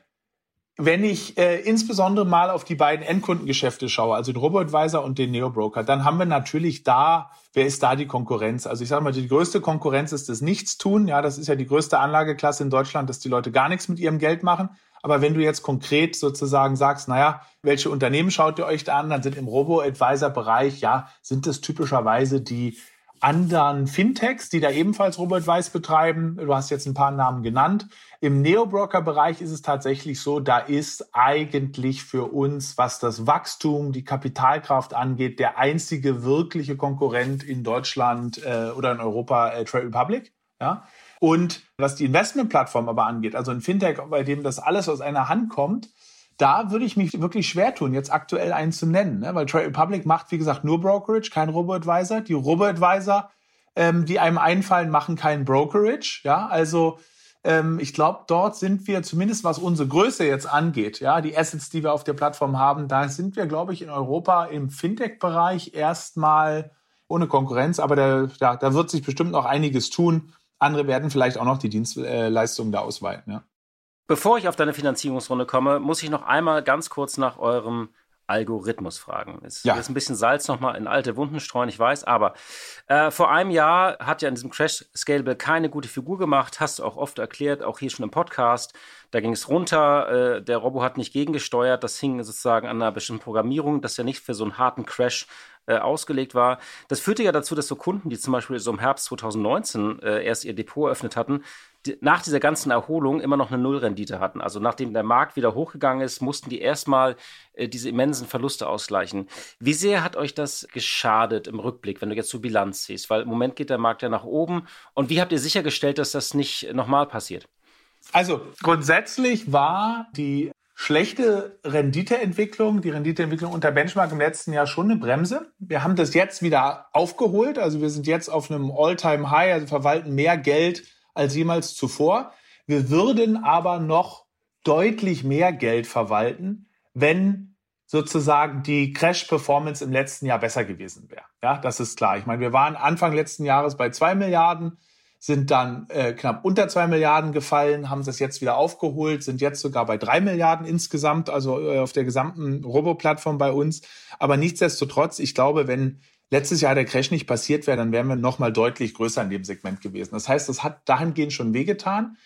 wenn ich äh, insbesondere mal auf die beiden Endkundengeschäfte schaue, also den Robo-Advisor und den Neo-Broker, dann haben wir natürlich da, wer ist da die Konkurrenz? Also ich sage mal, die größte Konkurrenz ist das Nichtstun. Ja, das ist ja die größte Anlageklasse in Deutschland, dass die Leute gar nichts mit ihrem Geld machen. Aber wenn du jetzt konkret sozusagen sagst, naja, welche Unternehmen schaut ihr euch da an, dann sind im Robo-Advisor-Bereich, ja, sind es typischerweise die anderen Fintechs, die da ebenfalls Robo-Advice betreiben. Du hast jetzt ein paar Namen genannt. Im Neo-Broker-Bereich ist es tatsächlich so, da ist eigentlich für uns, was das Wachstum, die Kapitalkraft angeht, der einzige wirkliche Konkurrent in Deutschland äh, oder in Europa äh, Trade Republic. Ja, und was die Investmentplattform aber angeht, also ein Fintech, bei dem das alles aus einer Hand kommt, da würde ich mich wirklich schwer tun, jetzt aktuell einen zu nennen, ne? weil Trade Republic macht, wie gesagt, nur Brokerage, kein Robo-Advisor. Die Robo-Advisor, ähm, die einem einfallen, machen kein Brokerage. Ja, also ähm, ich glaube, dort sind wir zumindest, was unsere Größe jetzt angeht, ja, die Assets, die wir auf der Plattform haben, da sind wir, glaube ich, in Europa im Fintech-Bereich erstmal ohne Konkurrenz, aber da, da, da wird sich bestimmt noch einiges tun, andere werden vielleicht auch noch die Dienstleistungen da ausweiten. Ja. Bevor ich auf deine Finanzierungsrunde komme, muss ich noch einmal ganz kurz nach eurem Algorithmus fragen. Ist, ja. ist ein bisschen Salz nochmal in alte Wunden streuen, ich weiß, aber äh, vor einem Jahr hat ja in diesem Crash Scalable keine gute Figur gemacht, hast du auch oft erklärt, auch hier schon im Podcast. Da ging es runter, äh, der Robo hat nicht gegengesteuert, das hing sozusagen an einer bestimmten Programmierung, das ja nicht für so einen harten Crash äh, ausgelegt war. Das führte ja dazu, dass so Kunden, die zum Beispiel so im Herbst 2019 äh, erst ihr Depot eröffnet hatten, nach dieser ganzen Erholung immer noch eine Nullrendite hatten. Also nachdem der Markt wieder hochgegangen ist, mussten die erstmal äh, diese immensen Verluste ausgleichen. Wie sehr hat euch das geschadet im Rückblick, wenn du jetzt so Bilanz siehst? Weil im Moment geht der Markt ja nach oben. Und wie habt ihr sichergestellt, dass das nicht nochmal passiert? Also grundsätzlich war die schlechte Renditeentwicklung, die Renditeentwicklung unter Benchmark im letzten Jahr schon eine Bremse. Wir haben das jetzt wieder aufgeholt. Also wir sind jetzt auf einem All-Time-High, also verwalten mehr Geld als jemals zuvor. Wir würden aber noch deutlich mehr Geld verwalten, wenn sozusagen die Crash-Performance im letzten Jahr besser gewesen wäre. Ja, das ist klar. Ich meine, wir waren Anfang letzten Jahres bei zwei Milliarden sind dann äh, knapp unter zwei Milliarden gefallen, haben das jetzt wieder aufgeholt, sind jetzt sogar bei drei Milliarden insgesamt, also äh, auf der gesamten Robo-Plattform bei uns. Aber nichtsdestotrotz, ich glaube, wenn letztes Jahr der Crash nicht passiert wäre, dann wären wir noch mal deutlich größer in dem Segment gewesen. Das heißt, das hat dahingehend schon wehgetan.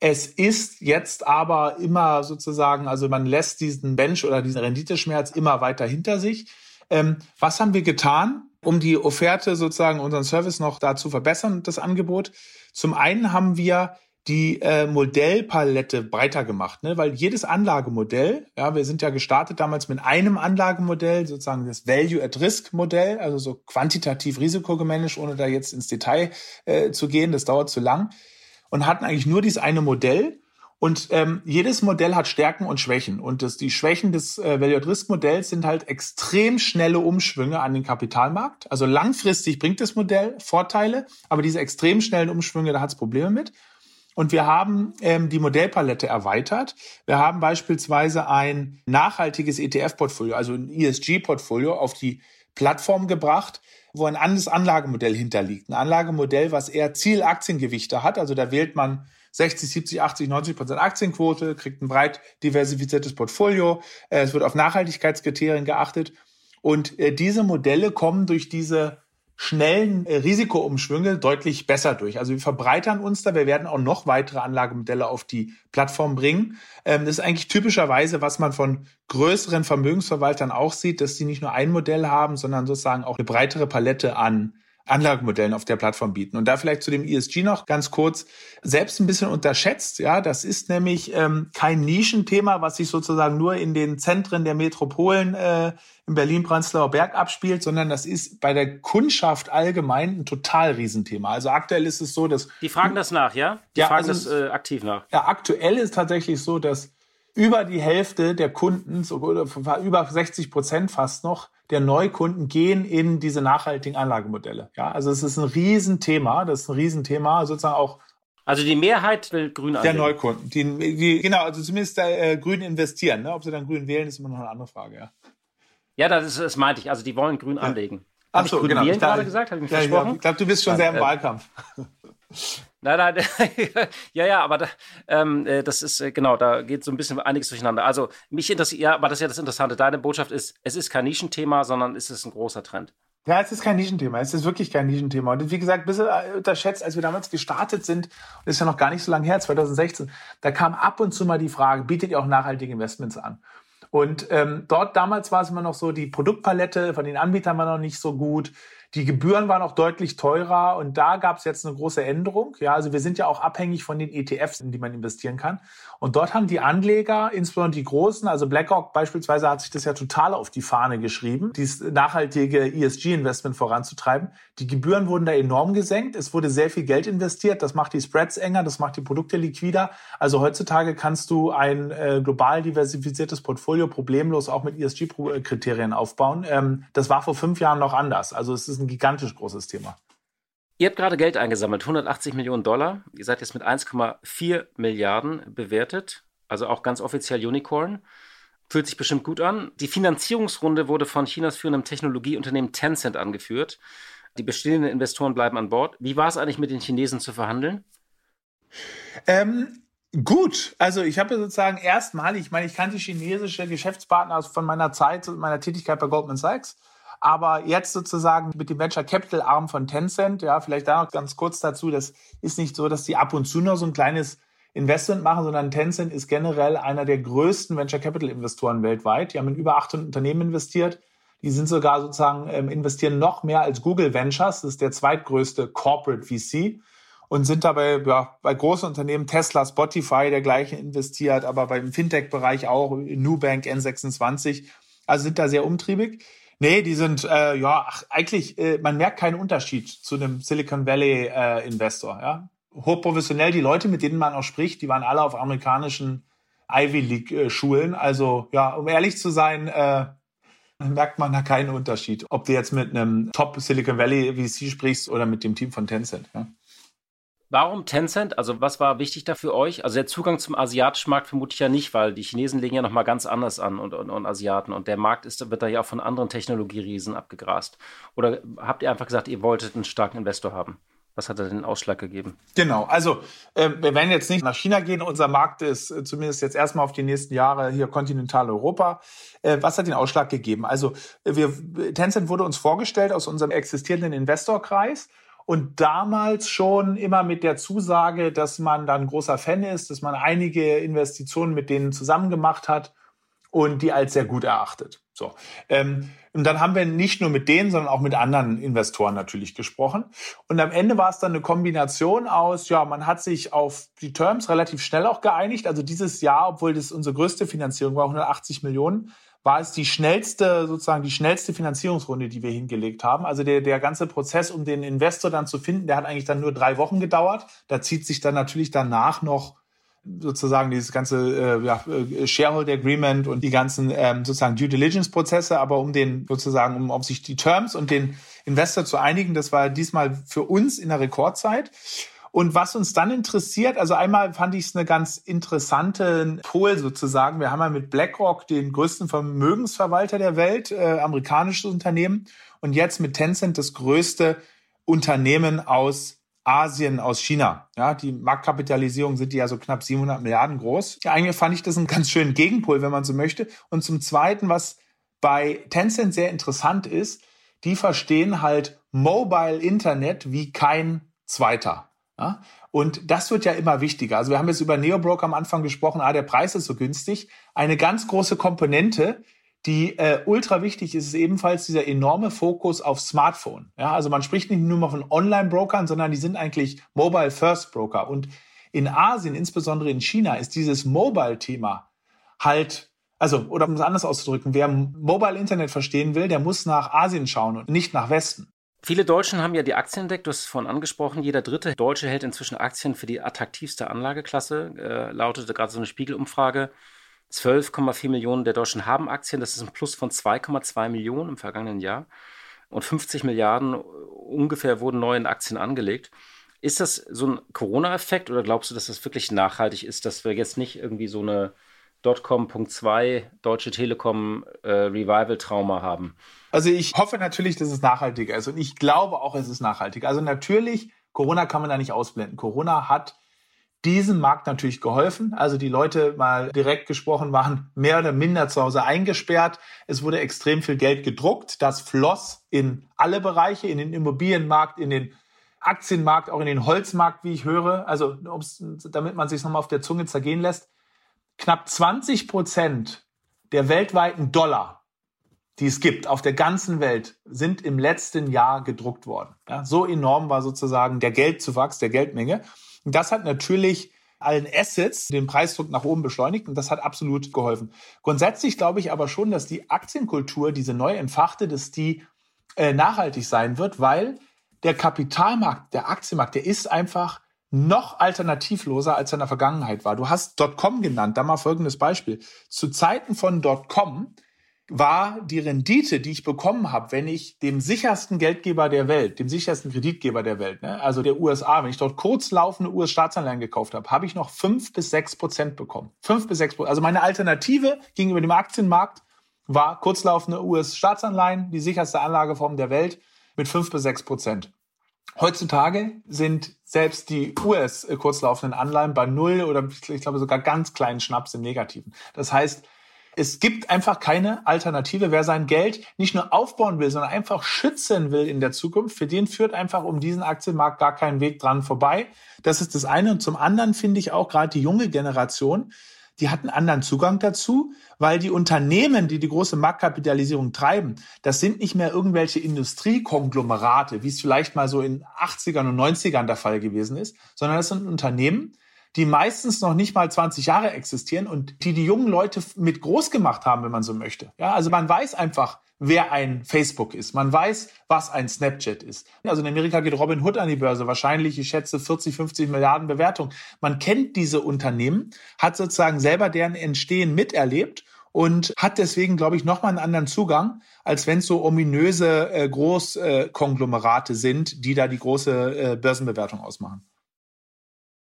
Es ist jetzt aber immer sozusagen, also man lässt diesen Bench oder diesen Renditeschmerz immer weiter hinter sich. Ähm, was haben wir getan? um die Offerte sozusagen, unseren Service noch da zu verbessern, das Angebot. Zum einen haben wir die äh, Modellpalette breiter gemacht, ne? weil jedes Anlagemodell, ja, wir sind ja gestartet damals mit einem Anlagemodell, sozusagen das Value at Risk Modell, also so quantitativ Risiko gemanagt, ohne da jetzt ins Detail äh, zu gehen, das dauert zu lang, und hatten eigentlich nur dieses eine Modell. Und ähm, jedes Modell hat Stärken und Schwächen. Und das, die Schwächen des äh, Value at Risk Modells sind halt extrem schnelle Umschwünge an den Kapitalmarkt. Also langfristig bringt das Modell Vorteile, aber diese extrem schnellen Umschwünge, da hat es Probleme mit. Und wir haben ähm, die Modellpalette erweitert. Wir haben beispielsweise ein nachhaltiges ETF-Portfolio, also ein ESG-Portfolio auf die Plattform gebracht, wo ein anderes Anlagemodell hinterliegt. Ein Anlagemodell, was eher Zielaktiengewichte hat. Also da wählt man 60, 70, 80, 90 Prozent Aktienquote, kriegt ein breit diversifiziertes Portfolio. Äh, es wird auf Nachhaltigkeitskriterien geachtet. Und äh, diese Modelle kommen durch diese schnellen äh, Risikoumschwünge deutlich besser durch. Also wir verbreitern uns da, wir werden auch noch weitere Anlagemodelle auf die Plattform bringen. Ähm, das ist eigentlich typischerweise, was man von größeren Vermögensverwaltern auch sieht, dass sie nicht nur ein Modell haben, sondern sozusagen auch eine breitere Palette an Anlagemodellen auf der Plattform bieten. Und da vielleicht zu dem ESG noch ganz kurz, selbst ein bisschen unterschätzt, ja, das ist nämlich ähm, kein Nischenthema, was sich sozusagen nur in den Zentren der Metropolen äh, in Berlin-Prenzlauer Berg abspielt, sondern das ist bei der Kundschaft allgemein ein total Riesenthema. Also aktuell ist es so, dass... Die fragen das nach, ja? Die ja, fragen also, das äh, aktiv nach. Ja, aktuell ist tatsächlich so, dass über die Hälfte der Kunden, oder über 60 Prozent fast noch, der Neukunden gehen in diese nachhaltigen Anlagemodelle. Ja, also es ist ein Riesenthema, das ist ein Riesenthema, sozusagen auch also die Mehrheit will grün anlegen. Der Neukunden. Die, die, genau, also zumindest äh, grün investieren. Ne? Ob sie dann grün wählen, ist immer noch eine andere Frage, ja. Ja, das, ist, das meinte ich. Also die wollen grün ja. anlegen. So, grün genau. wählen gerade gesagt? Habe ich mich ja, versprochen? Ich glaube, du bist schon Nein, sehr im äh, Wahlkampf. Nein, nein, ja, ja, aber da, ähm, äh, das ist, äh, genau, da geht so ein bisschen einiges durcheinander. Also, mich interessiert, ja, aber das ist ja das Interessante. Deine Botschaft ist, es ist kein Nischenthema, sondern es ist ein großer Trend. Ja, es ist kein Nischenthema. Es ist wirklich kein Nischenthema. Und wie gesagt, ein bisschen äh, unterschätzt, als wir damals gestartet sind, und ist ja noch gar nicht so lange her, 2016, da kam ab und zu mal die Frage, bietet ihr auch nachhaltige Investments an? Und ähm, dort damals war es immer noch so, die Produktpalette von den Anbietern war noch nicht so gut. Die Gebühren waren auch deutlich teurer und da gab es jetzt eine große Änderung. Ja, also wir sind ja auch abhängig von den ETFs, in die man investieren kann. Und dort haben die Anleger, insbesondere die großen, also BlackRock beispielsweise hat sich das ja total auf die Fahne geschrieben, dieses nachhaltige ESG-Investment voranzutreiben. Die Gebühren wurden da enorm gesenkt. Es wurde sehr viel Geld investiert. Das macht die Spreads enger, das macht die Produkte liquider. Also heutzutage kannst du ein äh, global diversifiziertes Portfolio problemlos auch mit ESG-Kriterien aufbauen. Ähm, das war vor fünf Jahren noch anders. Also es ist ein gigantisch großes Thema. Ihr habt gerade Geld eingesammelt, 180 Millionen Dollar. Ihr seid jetzt mit 1,4 Milliarden bewertet, also auch ganz offiziell Unicorn. Fühlt sich bestimmt gut an. Die Finanzierungsrunde wurde von Chinas führendem Technologieunternehmen Tencent angeführt. Die bestehenden Investoren bleiben an Bord. Wie war es eigentlich mit den Chinesen zu verhandeln? Ähm, gut. Also ich habe sozusagen erstmalig, ich meine, ich kannte chinesische Geschäftspartner von meiner Zeit, meiner Tätigkeit bei Goldman Sachs. Aber jetzt sozusagen mit dem Venture Capital Arm von Tencent, ja, vielleicht da noch ganz kurz dazu, das ist nicht so, dass die ab und zu nur so ein kleines Investment machen, sondern Tencent ist generell einer der größten Venture Capital Investoren weltweit. Die haben in über 800 Unternehmen investiert. Die sind sogar sozusagen ähm, investieren noch mehr als Google Ventures. Das ist der zweitgrößte Corporate VC und sind dabei ja, bei großen Unternehmen Tesla, Spotify dergleichen investiert, aber beim Fintech-Bereich auch Nubank, N26. Also sind da sehr umtriebig. Nee, die sind, äh, ja, ach, eigentlich, äh, man merkt keinen Unterschied zu einem Silicon Valley äh, Investor. Ja? Hochprofessionell, die Leute, mit denen man auch spricht, die waren alle auf amerikanischen Ivy League äh. Also ja, um ehrlich zu sein, äh, merkt man da keinen Unterschied, ob du jetzt mit einem Top Silicon Valley VC sprichst oder mit dem Team von Tencent. Ja? Warum Tencent? Also was war wichtig da für euch? Also der Zugang zum asiatischen Markt vermute ich ja nicht, weil die Chinesen legen ja nochmal ganz anders an und, und, und, Asiaten und der Markt ist, wird da ja auch von anderen Technologieriesen abgegrast. Oder habt ihr einfach gesagt, ihr wolltet einen starken Investor haben? Was hat da den Ausschlag gegeben? Genau, also äh, wir werden jetzt nicht nach China gehen. Unser Markt ist äh, zumindest jetzt erstmal auf die nächsten Jahre hier Kontinentaleuropa. Äh, was hat den Ausschlag gegeben? Also wir, Tencent wurde uns vorgestellt aus unserem existierenden Investorkreis und damals schon immer mit der Zusage, dass man dann großer Fan ist, dass man einige Investitionen mit denen zusammen gemacht hat und die als sehr gut erachtet. So. Ähm, und dann haben wir nicht nur mit denen, sondern auch mit anderen Investoren natürlich gesprochen. Und am Ende war es dann eine Kombination aus, ja, man hat sich auf die Terms relativ schnell auch geeinigt. Also dieses Jahr, obwohl das unsere größte Finanzierung war, 180 Millionen, war es die schnellste, sozusagen die schnellste Finanzierungsrunde, die wir hingelegt haben. Also der, der ganze Prozess, um den Investor dann zu finden, der hat eigentlich dann nur drei Wochen gedauert. Da zieht sich dann natürlich danach noch sozusagen dieses ganze äh, ja, äh, Shareholder Agreement und die ganzen ähm, sozusagen Due Diligence Prozesse, aber um den sozusagen, um auf sich die Terms und den Investor zu einigen, das war diesmal für uns in der Rekordzeit. Und was uns dann interessiert, also einmal fand ich es eine ganz interessante Pol sozusagen. Wir haben ja mit BlackRock den größten Vermögensverwalter der Welt, äh, amerikanisches Unternehmen, und jetzt mit Tencent das größte Unternehmen aus Asien, aus China. Ja, die Marktkapitalisierung sind ja so knapp 700 Milliarden groß. Ja, eigentlich fand ich das einen ganz schönen Gegenpol, wenn man so möchte. Und zum Zweiten, was bei Tencent sehr interessant ist, die verstehen halt Mobile Internet wie kein zweiter. Ja? Und das wird ja immer wichtiger. Also wir haben jetzt über Neobroker am Anfang gesprochen, ah, der Preis ist so günstig. Eine ganz große Komponente die äh, ultra wichtig ist, ist ebenfalls dieser enorme Fokus auf Smartphone. Ja, also man spricht nicht nur mal von Online-Brokern, sondern die sind eigentlich Mobile-First-Broker. Und in Asien, insbesondere in China, ist dieses Mobile-Thema halt, also, oder um es anders auszudrücken, wer Mobile-Internet verstehen will, der muss nach Asien schauen und nicht nach Westen. Viele Deutschen haben ja die Aktien entdeckt, du hast es vorhin angesprochen. Jeder dritte Deutsche hält inzwischen Aktien für die attraktivste Anlageklasse, äh, lautete gerade so eine Spiegelumfrage. 12,4 Millionen der Deutschen haben Aktien. Das ist ein Plus von 2,2 Millionen im vergangenen Jahr. Und 50 Milliarden ungefähr wurden neu in Aktien angelegt. Ist das so ein Corona-Effekt oder glaubst du, dass das wirklich nachhaltig ist, dass wir jetzt nicht irgendwie so eine Dotcom.2 Deutsche Telekom äh, Revival-Trauma haben? Also ich hoffe natürlich, dass es nachhaltiger ist und ich glaube auch, es ist nachhaltig. Also natürlich, Corona kann man da nicht ausblenden. Corona hat diesem Markt natürlich geholfen. Also die Leute mal direkt gesprochen waren mehr oder minder zu Hause eingesperrt. Es wurde extrem viel Geld gedruckt. Das floss in alle Bereiche, in den Immobilienmarkt, in den Aktienmarkt, auch in den Holzmarkt, wie ich höre. Also damit man sich nochmal auf der Zunge zergehen lässt. Knapp 20 Prozent der weltweiten Dollar, die es gibt auf der ganzen Welt, sind im letzten Jahr gedruckt worden. Ja, so enorm war sozusagen der Geldzuwachs, der Geldmenge. Und das hat natürlich allen Assets den Preisdruck nach oben beschleunigt und das hat absolut geholfen. Grundsätzlich glaube ich aber schon, dass die Aktienkultur, diese neu entfachte, dass die äh, nachhaltig sein wird, weil der Kapitalmarkt, der Aktienmarkt, der ist einfach noch alternativloser, als er in der Vergangenheit war. Du hast .com genannt, da mal folgendes Beispiel. Zu Zeiten von .com war die Rendite, die ich bekommen habe, wenn ich dem sichersten Geldgeber der Welt, dem sichersten Kreditgeber der Welt, ne, also der USA, wenn ich dort kurzlaufende US-Staatsanleihen gekauft habe, habe ich noch fünf bis sechs Prozent bekommen. Fünf bis sechs Prozent. Also meine Alternative gegenüber dem Aktienmarkt war kurzlaufende US-Staatsanleihen, die sicherste Anlageform der Welt, mit fünf bis sechs Prozent. Heutzutage sind selbst die US-kurzlaufenden Anleihen bei null oder ich glaube sogar ganz kleinen Schnaps im Negativen. Das heißt, es gibt einfach keine Alternative. Wer sein Geld nicht nur aufbauen will, sondern einfach schützen will in der Zukunft, für den führt einfach um diesen Aktienmarkt gar keinen Weg dran vorbei. Das ist das eine. Und zum anderen finde ich auch gerade die junge Generation, die hat einen anderen Zugang dazu, weil die Unternehmen, die die große Marktkapitalisierung treiben, das sind nicht mehr irgendwelche Industriekonglomerate, wie es vielleicht mal so in 80ern und 90ern der Fall gewesen ist, sondern das sind Unternehmen, die meistens noch nicht mal 20 Jahre existieren und die die jungen Leute mit groß gemacht haben, wenn man so möchte. Ja, also man weiß einfach, wer ein Facebook ist. Man weiß, was ein Snapchat ist. Also in Amerika geht Robin Hood an die Börse. Wahrscheinlich, ich schätze, 40, 50 Milliarden Bewertung. Man kennt diese Unternehmen, hat sozusagen selber deren Entstehen miterlebt und hat deswegen, glaube ich, nochmal einen anderen Zugang, als wenn es so ominöse äh, Großkonglomerate äh, sind, die da die große äh, Börsenbewertung ausmachen.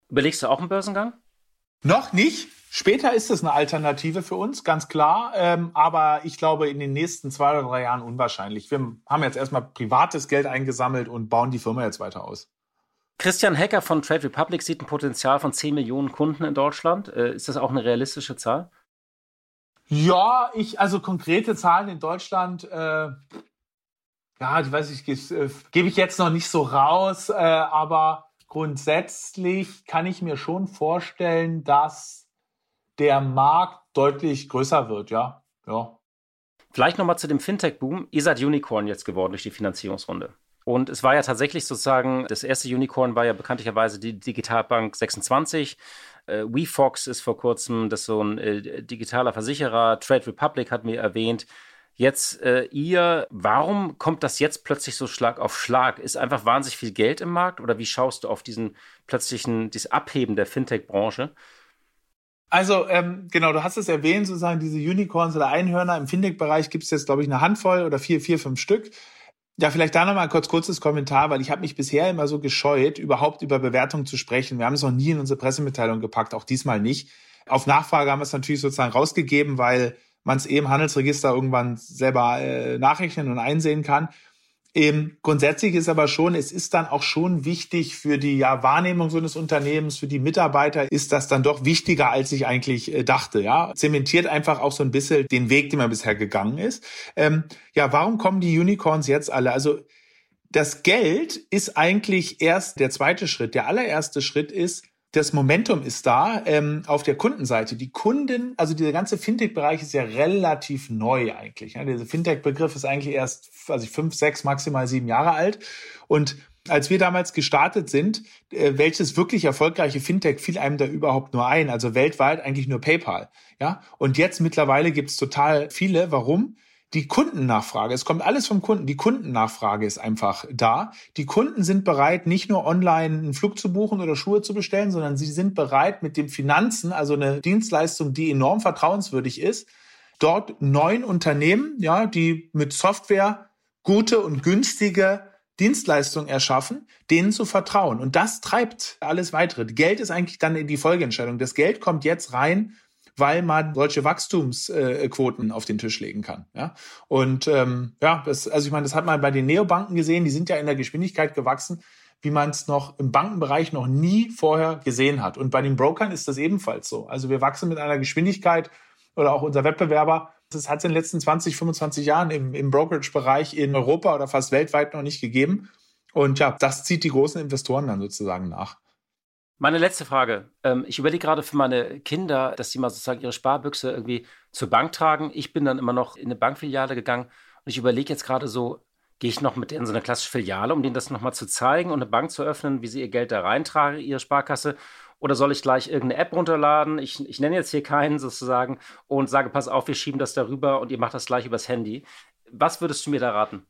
Überlegst du auch einen Börsengang? Noch nicht. Später ist es eine Alternative für uns, ganz klar. Ähm, aber ich glaube, in den nächsten zwei oder drei Jahren unwahrscheinlich. Wir haben jetzt erstmal privates Geld eingesammelt und bauen die Firma jetzt weiter aus. Christian Hecker von Trade Republic sieht ein Potenzial von 10 Millionen Kunden in Deutschland. Äh, ist das auch eine realistische Zahl? Ja, ich, also konkrete Zahlen in Deutschland, äh, ja, ich weiß ich, äh, gebe ich jetzt noch nicht so raus, äh, aber grundsätzlich kann ich mir schon vorstellen, dass der Markt deutlich größer wird, ja. ja. Vielleicht nochmal zu dem Fintech-Boom. Ihr seid Unicorn jetzt geworden durch die Finanzierungsrunde. Und es war ja tatsächlich sozusagen, das erste Unicorn war ja bekanntlicherweise die Digitalbank 26. Äh, WeFox ist vor kurzem, das so ein äh, digitaler Versicherer. Trade Republic hat mir erwähnt. Jetzt äh, ihr, warum kommt das jetzt plötzlich so Schlag auf Schlag? Ist einfach wahnsinnig viel Geld im Markt oder wie schaust du auf diesen plötzlichen, dieses Abheben der Fintech-Branche? Also ähm, genau, du hast es erwähnt, sozusagen diese Unicorns oder Einhörner im Fintech-Bereich gibt es jetzt, glaube ich, eine Handvoll oder vier, vier, fünf Stück. Ja, vielleicht da nochmal kurz kurzes Kommentar, weil ich habe mich bisher immer so gescheut, überhaupt über Bewertungen zu sprechen. Wir haben es noch nie in unsere Pressemitteilung gepackt, auch diesmal nicht. Auf Nachfrage haben wir es natürlich sozusagen rausgegeben, weil man es eben Handelsregister irgendwann selber äh, nachrechnen und einsehen kann. Ähm, grundsätzlich ist aber schon, es ist dann auch schon wichtig für die ja, Wahrnehmung so eines Unternehmens, für die Mitarbeiter ist das dann doch wichtiger, als ich eigentlich äh, dachte. Ja, zementiert einfach auch so ein bisschen den Weg, den man bisher gegangen ist. Ähm, ja, warum kommen die Unicorns jetzt alle? Also das Geld ist eigentlich erst der zweite Schritt. Der allererste Schritt ist, das Momentum ist da ähm, auf der Kundenseite. Die Kunden, also dieser ganze Fintech-Bereich ist ja relativ neu eigentlich. Ja. Dieser Fintech-Begriff ist eigentlich erst also fünf, sechs, maximal sieben Jahre alt. Und als wir damals gestartet sind, äh, welches wirklich erfolgreiche Fintech fiel einem da überhaupt nur ein? Also weltweit eigentlich nur PayPal. Ja. Und jetzt mittlerweile gibt's total viele. Warum? Die Kundennachfrage, es kommt alles vom Kunden, die Kundennachfrage ist einfach da. Die Kunden sind bereit, nicht nur online einen Flug zu buchen oder Schuhe zu bestellen, sondern sie sind bereit, mit dem Finanzen, also eine Dienstleistung, die enorm vertrauenswürdig ist, dort neuen Unternehmen, ja, die mit Software gute und günstige Dienstleistungen erschaffen, denen zu vertrauen. Und das treibt alles weitere. Geld ist eigentlich dann die Folgeentscheidung. Das Geld kommt jetzt rein weil man solche Wachstumsquoten auf den Tisch legen kann. Ja? Und ähm, ja, das, also ich meine, das hat man bei den Neobanken gesehen, die sind ja in der Geschwindigkeit gewachsen, wie man es noch im Bankenbereich noch nie vorher gesehen hat. Und bei den Brokern ist das ebenfalls so. Also wir wachsen mit einer Geschwindigkeit oder auch unser Wettbewerber, das hat es in den letzten 20, 25 Jahren im, im Brokerage-Bereich in Europa oder fast weltweit noch nicht gegeben. Und ja, das zieht die großen Investoren dann sozusagen nach. Meine letzte Frage. Ähm, ich überlege gerade für meine Kinder, dass sie mal sozusagen ihre Sparbüchse irgendwie zur Bank tragen. Ich bin dann immer noch in eine Bankfiliale gegangen und ich überlege jetzt gerade so, gehe ich noch mit in so eine klassische Filiale, um denen das nochmal zu zeigen und eine Bank zu öffnen, wie sie ihr Geld da reintragen, ihre Sparkasse? Oder soll ich gleich irgendeine App runterladen? Ich, ich nenne jetzt hier keinen sozusagen und sage, pass auf, wir schieben das darüber und ihr macht das gleich übers Handy. Was würdest du mir da raten?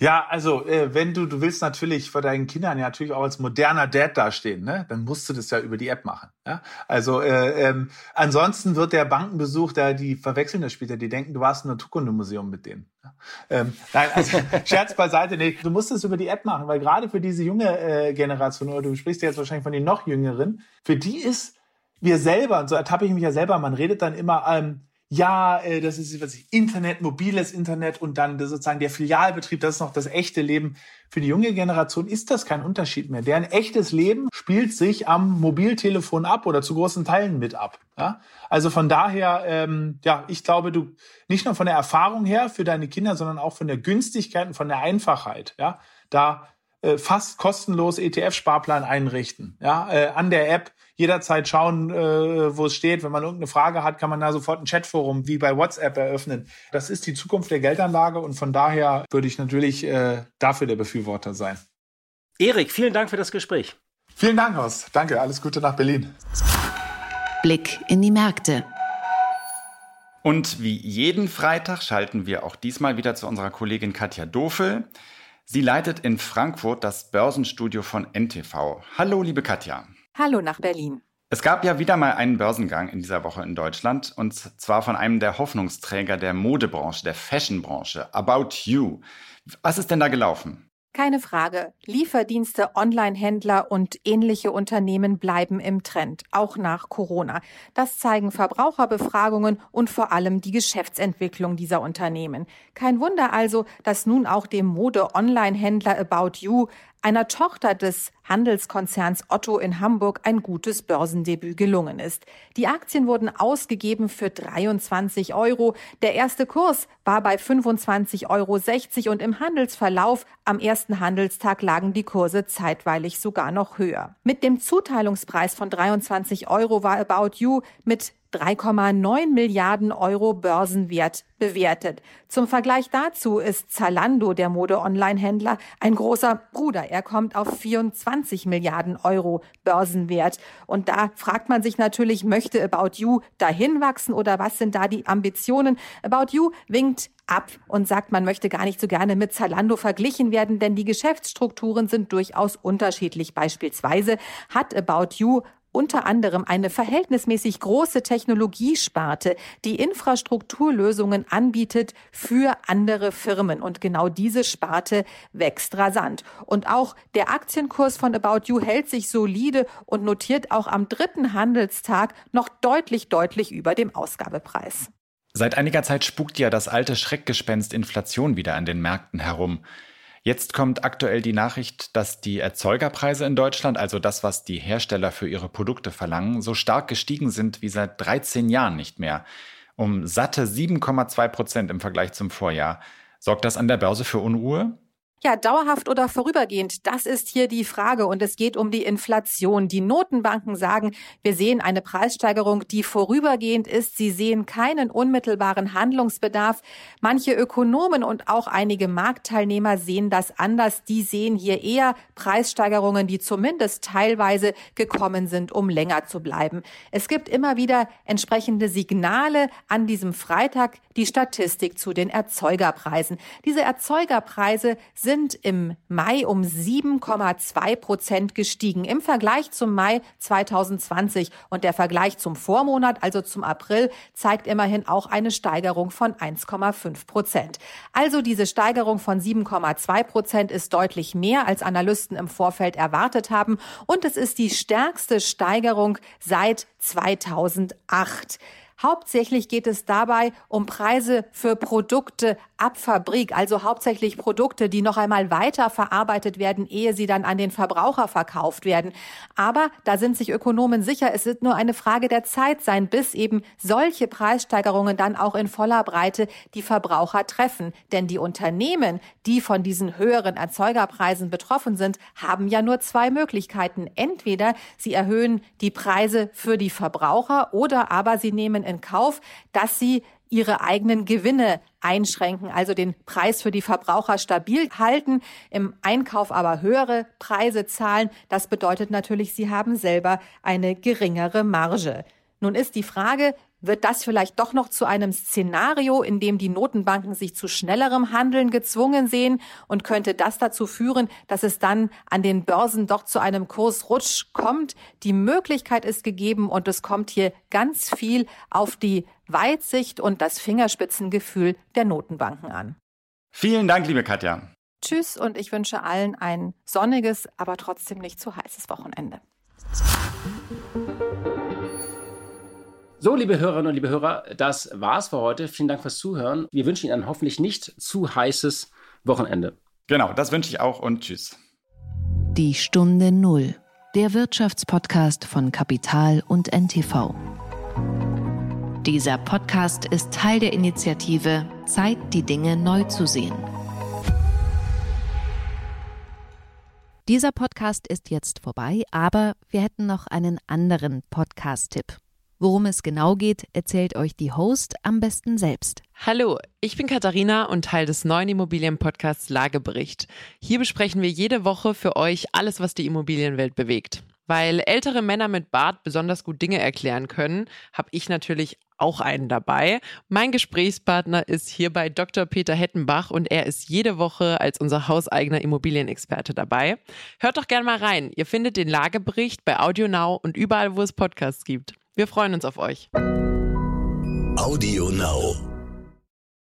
Ja, also äh, wenn du, du willst natürlich vor deinen Kindern ja natürlich auch als moderner Dad dastehen, ne? dann musst du das ja über die App machen. Ja? Also äh, ähm, ansonsten wird der Bankenbesuch, da die verwechseln das später, die denken, du warst in einem Naturkundemuseum mit denen. Ja? Ähm, nein, also Scherz beiseite, nee, du musst es über die App machen, weil gerade für diese junge äh, Generation, oder du sprichst ja jetzt wahrscheinlich von den noch jüngeren, für die ist wir selber, und so ertappe ich mich ja selber, man redet dann immer, ähm, ja, äh, das ist was ich, Internet, mobiles Internet und dann sozusagen der Filialbetrieb, das ist noch das echte Leben. Für die junge Generation ist das kein Unterschied mehr. Deren echtes Leben spielt sich am Mobiltelefon ab oder zu großen Teilen mit ab. Ja? Also von daher, ähm, ja, ich glaube, du nicht nur von der Erfahrung her für deine Kinder, sondern auch von der Günstigkeit und von der Einfachheit, ja, da äh, fast kostenlos ETF-Sparplan einrichten, ja, äh, an der App jederzeit schauen, äh, wo es steht. Wenn man irgendeine Frage hat, kann man da sofort ein Chatforum wie bei WhatsApp eröffnen. Das ist die Zukunft der Geldanlage und von daher würde ich natürlich äh, dafür der Befürworter sein. Erik, vielen Dank für das Gespräch. Vielen Dank, Horst. Danke. Alles Gute nach Berlin. Blick in die Märkte. Und wie jeden Freitag schalten wir auch diesmal wieder zu unserer Kollegin Katja Dofel. Sie leitet in Frankfurt das Börsenstudio von NTV. Hallo, liebe Katja. Hallo nach Berlin. Es gab ja wieder mal einen Börsengang in dieser Woche in Deutschland und zwar von einem der Hoffnungsträger der Modebranche, der Fashionbranche, About You. Was ist denn da gelaufen? Keine Frage. Lieferdienste, Online-Händler und ähnliche Unternehmen bleiben im Trend, auch nach Corona. Das zeigen Verbraucherbefragungen und vor allem die Geschäftsentwicklung dieser Unternehmen. Kein Wunder also, dass nun auch dem Mode-Online-Händler About You einer Tochter des Handelskonzerns Otto in Hamburg ein gutes Börsendebüt gelungen ist. Die Aktien wurden ausgegeben für 23 Euro. Der erste Kurs war bei 25,60 Euro und im Handelsverlauf am ersten Handelstag lagen die Kurse zeitweilig sogar noch höher. Mit dem Zuteilungspreis von 23 Euro war About You mit 3,9 Milliarden Euro Börsenwert bewertet. Zum Vergleich dazu ist Zalando, der Mode-Online-Händler, ein großer Bruder. Er kommt auf 24 Milliarden Euro Börsenwert. Und da fragt man sich natürlich, möchte About You dahin wachsen oder was sind da die Ambitionen? About You winkt ab und sagt, man möchte gar nicht so gerne mit Zalando verglichen werden, denn die Geschäftsstrukturen sind durchaus unterschiedlich. Beispielsweise hat About You unter anderem eine verhältnismäßig große Technologiesparte, die Infrastrukturlösungen anbietet für andere Firmen. Und genau diese Sparte wächst rasant. Und auch der Aktienkurs von About You hält sich solide und notiert auch am dritten Handelstag noch deutlich, deutlich über dem Ausgabepreis. Seit einiger Zeit spukt ja das alte Schreckgespenst Inflation wieder an den Märkten herum. Jetzt kommt aktuell die Nachricht, dass die Erzeugerpreise in Deutschland, also das, was die Hersteller für ihre Produkte verlangen, so stark gestiegen sind wie seit 13 Jahren nicht mehr. Um satte 7,2 Prozent im Vergleich zum Vorjahr. Sorgt das an der Börse für Unruhe? Ja, dauerhaft oder vorübergehend, das ist hier die Frage. Und es geht um die Inflation. Die Notenbanken sagen, wir sehen eine Preissteigerung, die vorübergehend ist. Sie sehen keinen unmittelbaren Handlungsbedarf. Manche Ökonomen und auch einige Marktteilnehmer sehen das anders. Die sehen hier eher Preissteigerungen, die zumindest teilweise gekommen sind, um länger zu bleiben. Es gibt immer wieder entsprechende Signale an diesem Freitag, die Statistik zu den Erzeugerpreisen. Diese Erzeugerpreise sind sind im Mai um 7,2 Prozent gestiegen im Vergleich zum Mai 2020. Und der Vergleich zum Vormonat, also zum April, zeigt immerhin auch eine Steigerung von 1,5 Prozent. Also diese Steigerung von 7,2 Prozent ist deutlich mehr, als Analysten im Vorfeld erwartet haben. Und es ist die stärkste Steigerung seit 2008. Hauptsächlich geht es dabei um Preise für Produkte ab Fabrik, also hauptsächlich Produkte, die noch einmal weiter verarbeitet werden, ehe sie dann an den Verbraucher verkauft werden. Aber da sind sich Ökonomen sicher, es wird nur eine Frage der Zeit sein, bis eben solche Preissteigerungen dann auch in voller Breite die Verbraucher treffen. Denn die Unternehmen, die von diesen höheren Erzeugerpreisen betroffen sind, haben ja nur zwei Möglichkeiten. Entweder sie erhöhen die Preise für die Verbraucher oder aber sie nehmen in Kauf, dass sie ihre eigenen Gewinne einschränken, also den Preis für die Verbraucher stabil halten, im Einkauf aber höhere Preise zahlen. Das bedeutet natürlich, sie haben selber eine geringere Marge. Nun ist die Frage, wird das vielleicht doch noch zu einem Szenario, in dem die Notenbanken sich zu schnellerem Handeln gezwungen sehen und könnte das dazu führen, dass es dann an den Börsen doch zu einem Kursrutsch kommt? Die Möglichkeit ist gegeben und es kommt hier ganz viel auf die Weitsicht und das Fingerspitzengefühl der Notenbanken an. Vielen Dank, liebe Katja. Tschüss und ich wünsche allen ein sonniges, aber trotzdem nicht zu heißes Wochenende. So, liebe Hörerinnen und liebe Hörer, das war's für heute. Vielen Dank fürs Zuhören. Wir wünschen Ihnen ein hoffentlich nicht zu heißes Wochenende. Genau, das wünsche ich auch und tschüss. Die Stunde Null, der Wirtschaftspodcast von Kapital und NTV. Dieser Podcast ist Teil der Initiative Zeit, die Dinge neu zu sehen. Dieser Podcast ist jetzt vorbei, aber wir hätten noch einen anderen Podcast-Tipp. Worum es genau geht, erzählt euch die Host am besten selbst. Hallo, ich bin Katharina und Teil des neuen Immobilienpodcasts Lagebericht. Hier besprechen wir jede Woche für euch alles, was die Immobilienwelt bewegt. Weil ältere Männer mit Bart besonders gut Dinge erklären können, habe ich natürlich auch einen dabei. Mein Gesprächspartner ist hierbei Dr. Peter Hettenbach und er ist jede Woche als unser hauseigener Immobilienexperte dabei. Hört doch gerne mal rein. Ihr findet den Lagebericht bei AudioNow und überall, wo es Podcasts gibt. Wir freuen uns auf euch. Audio Now.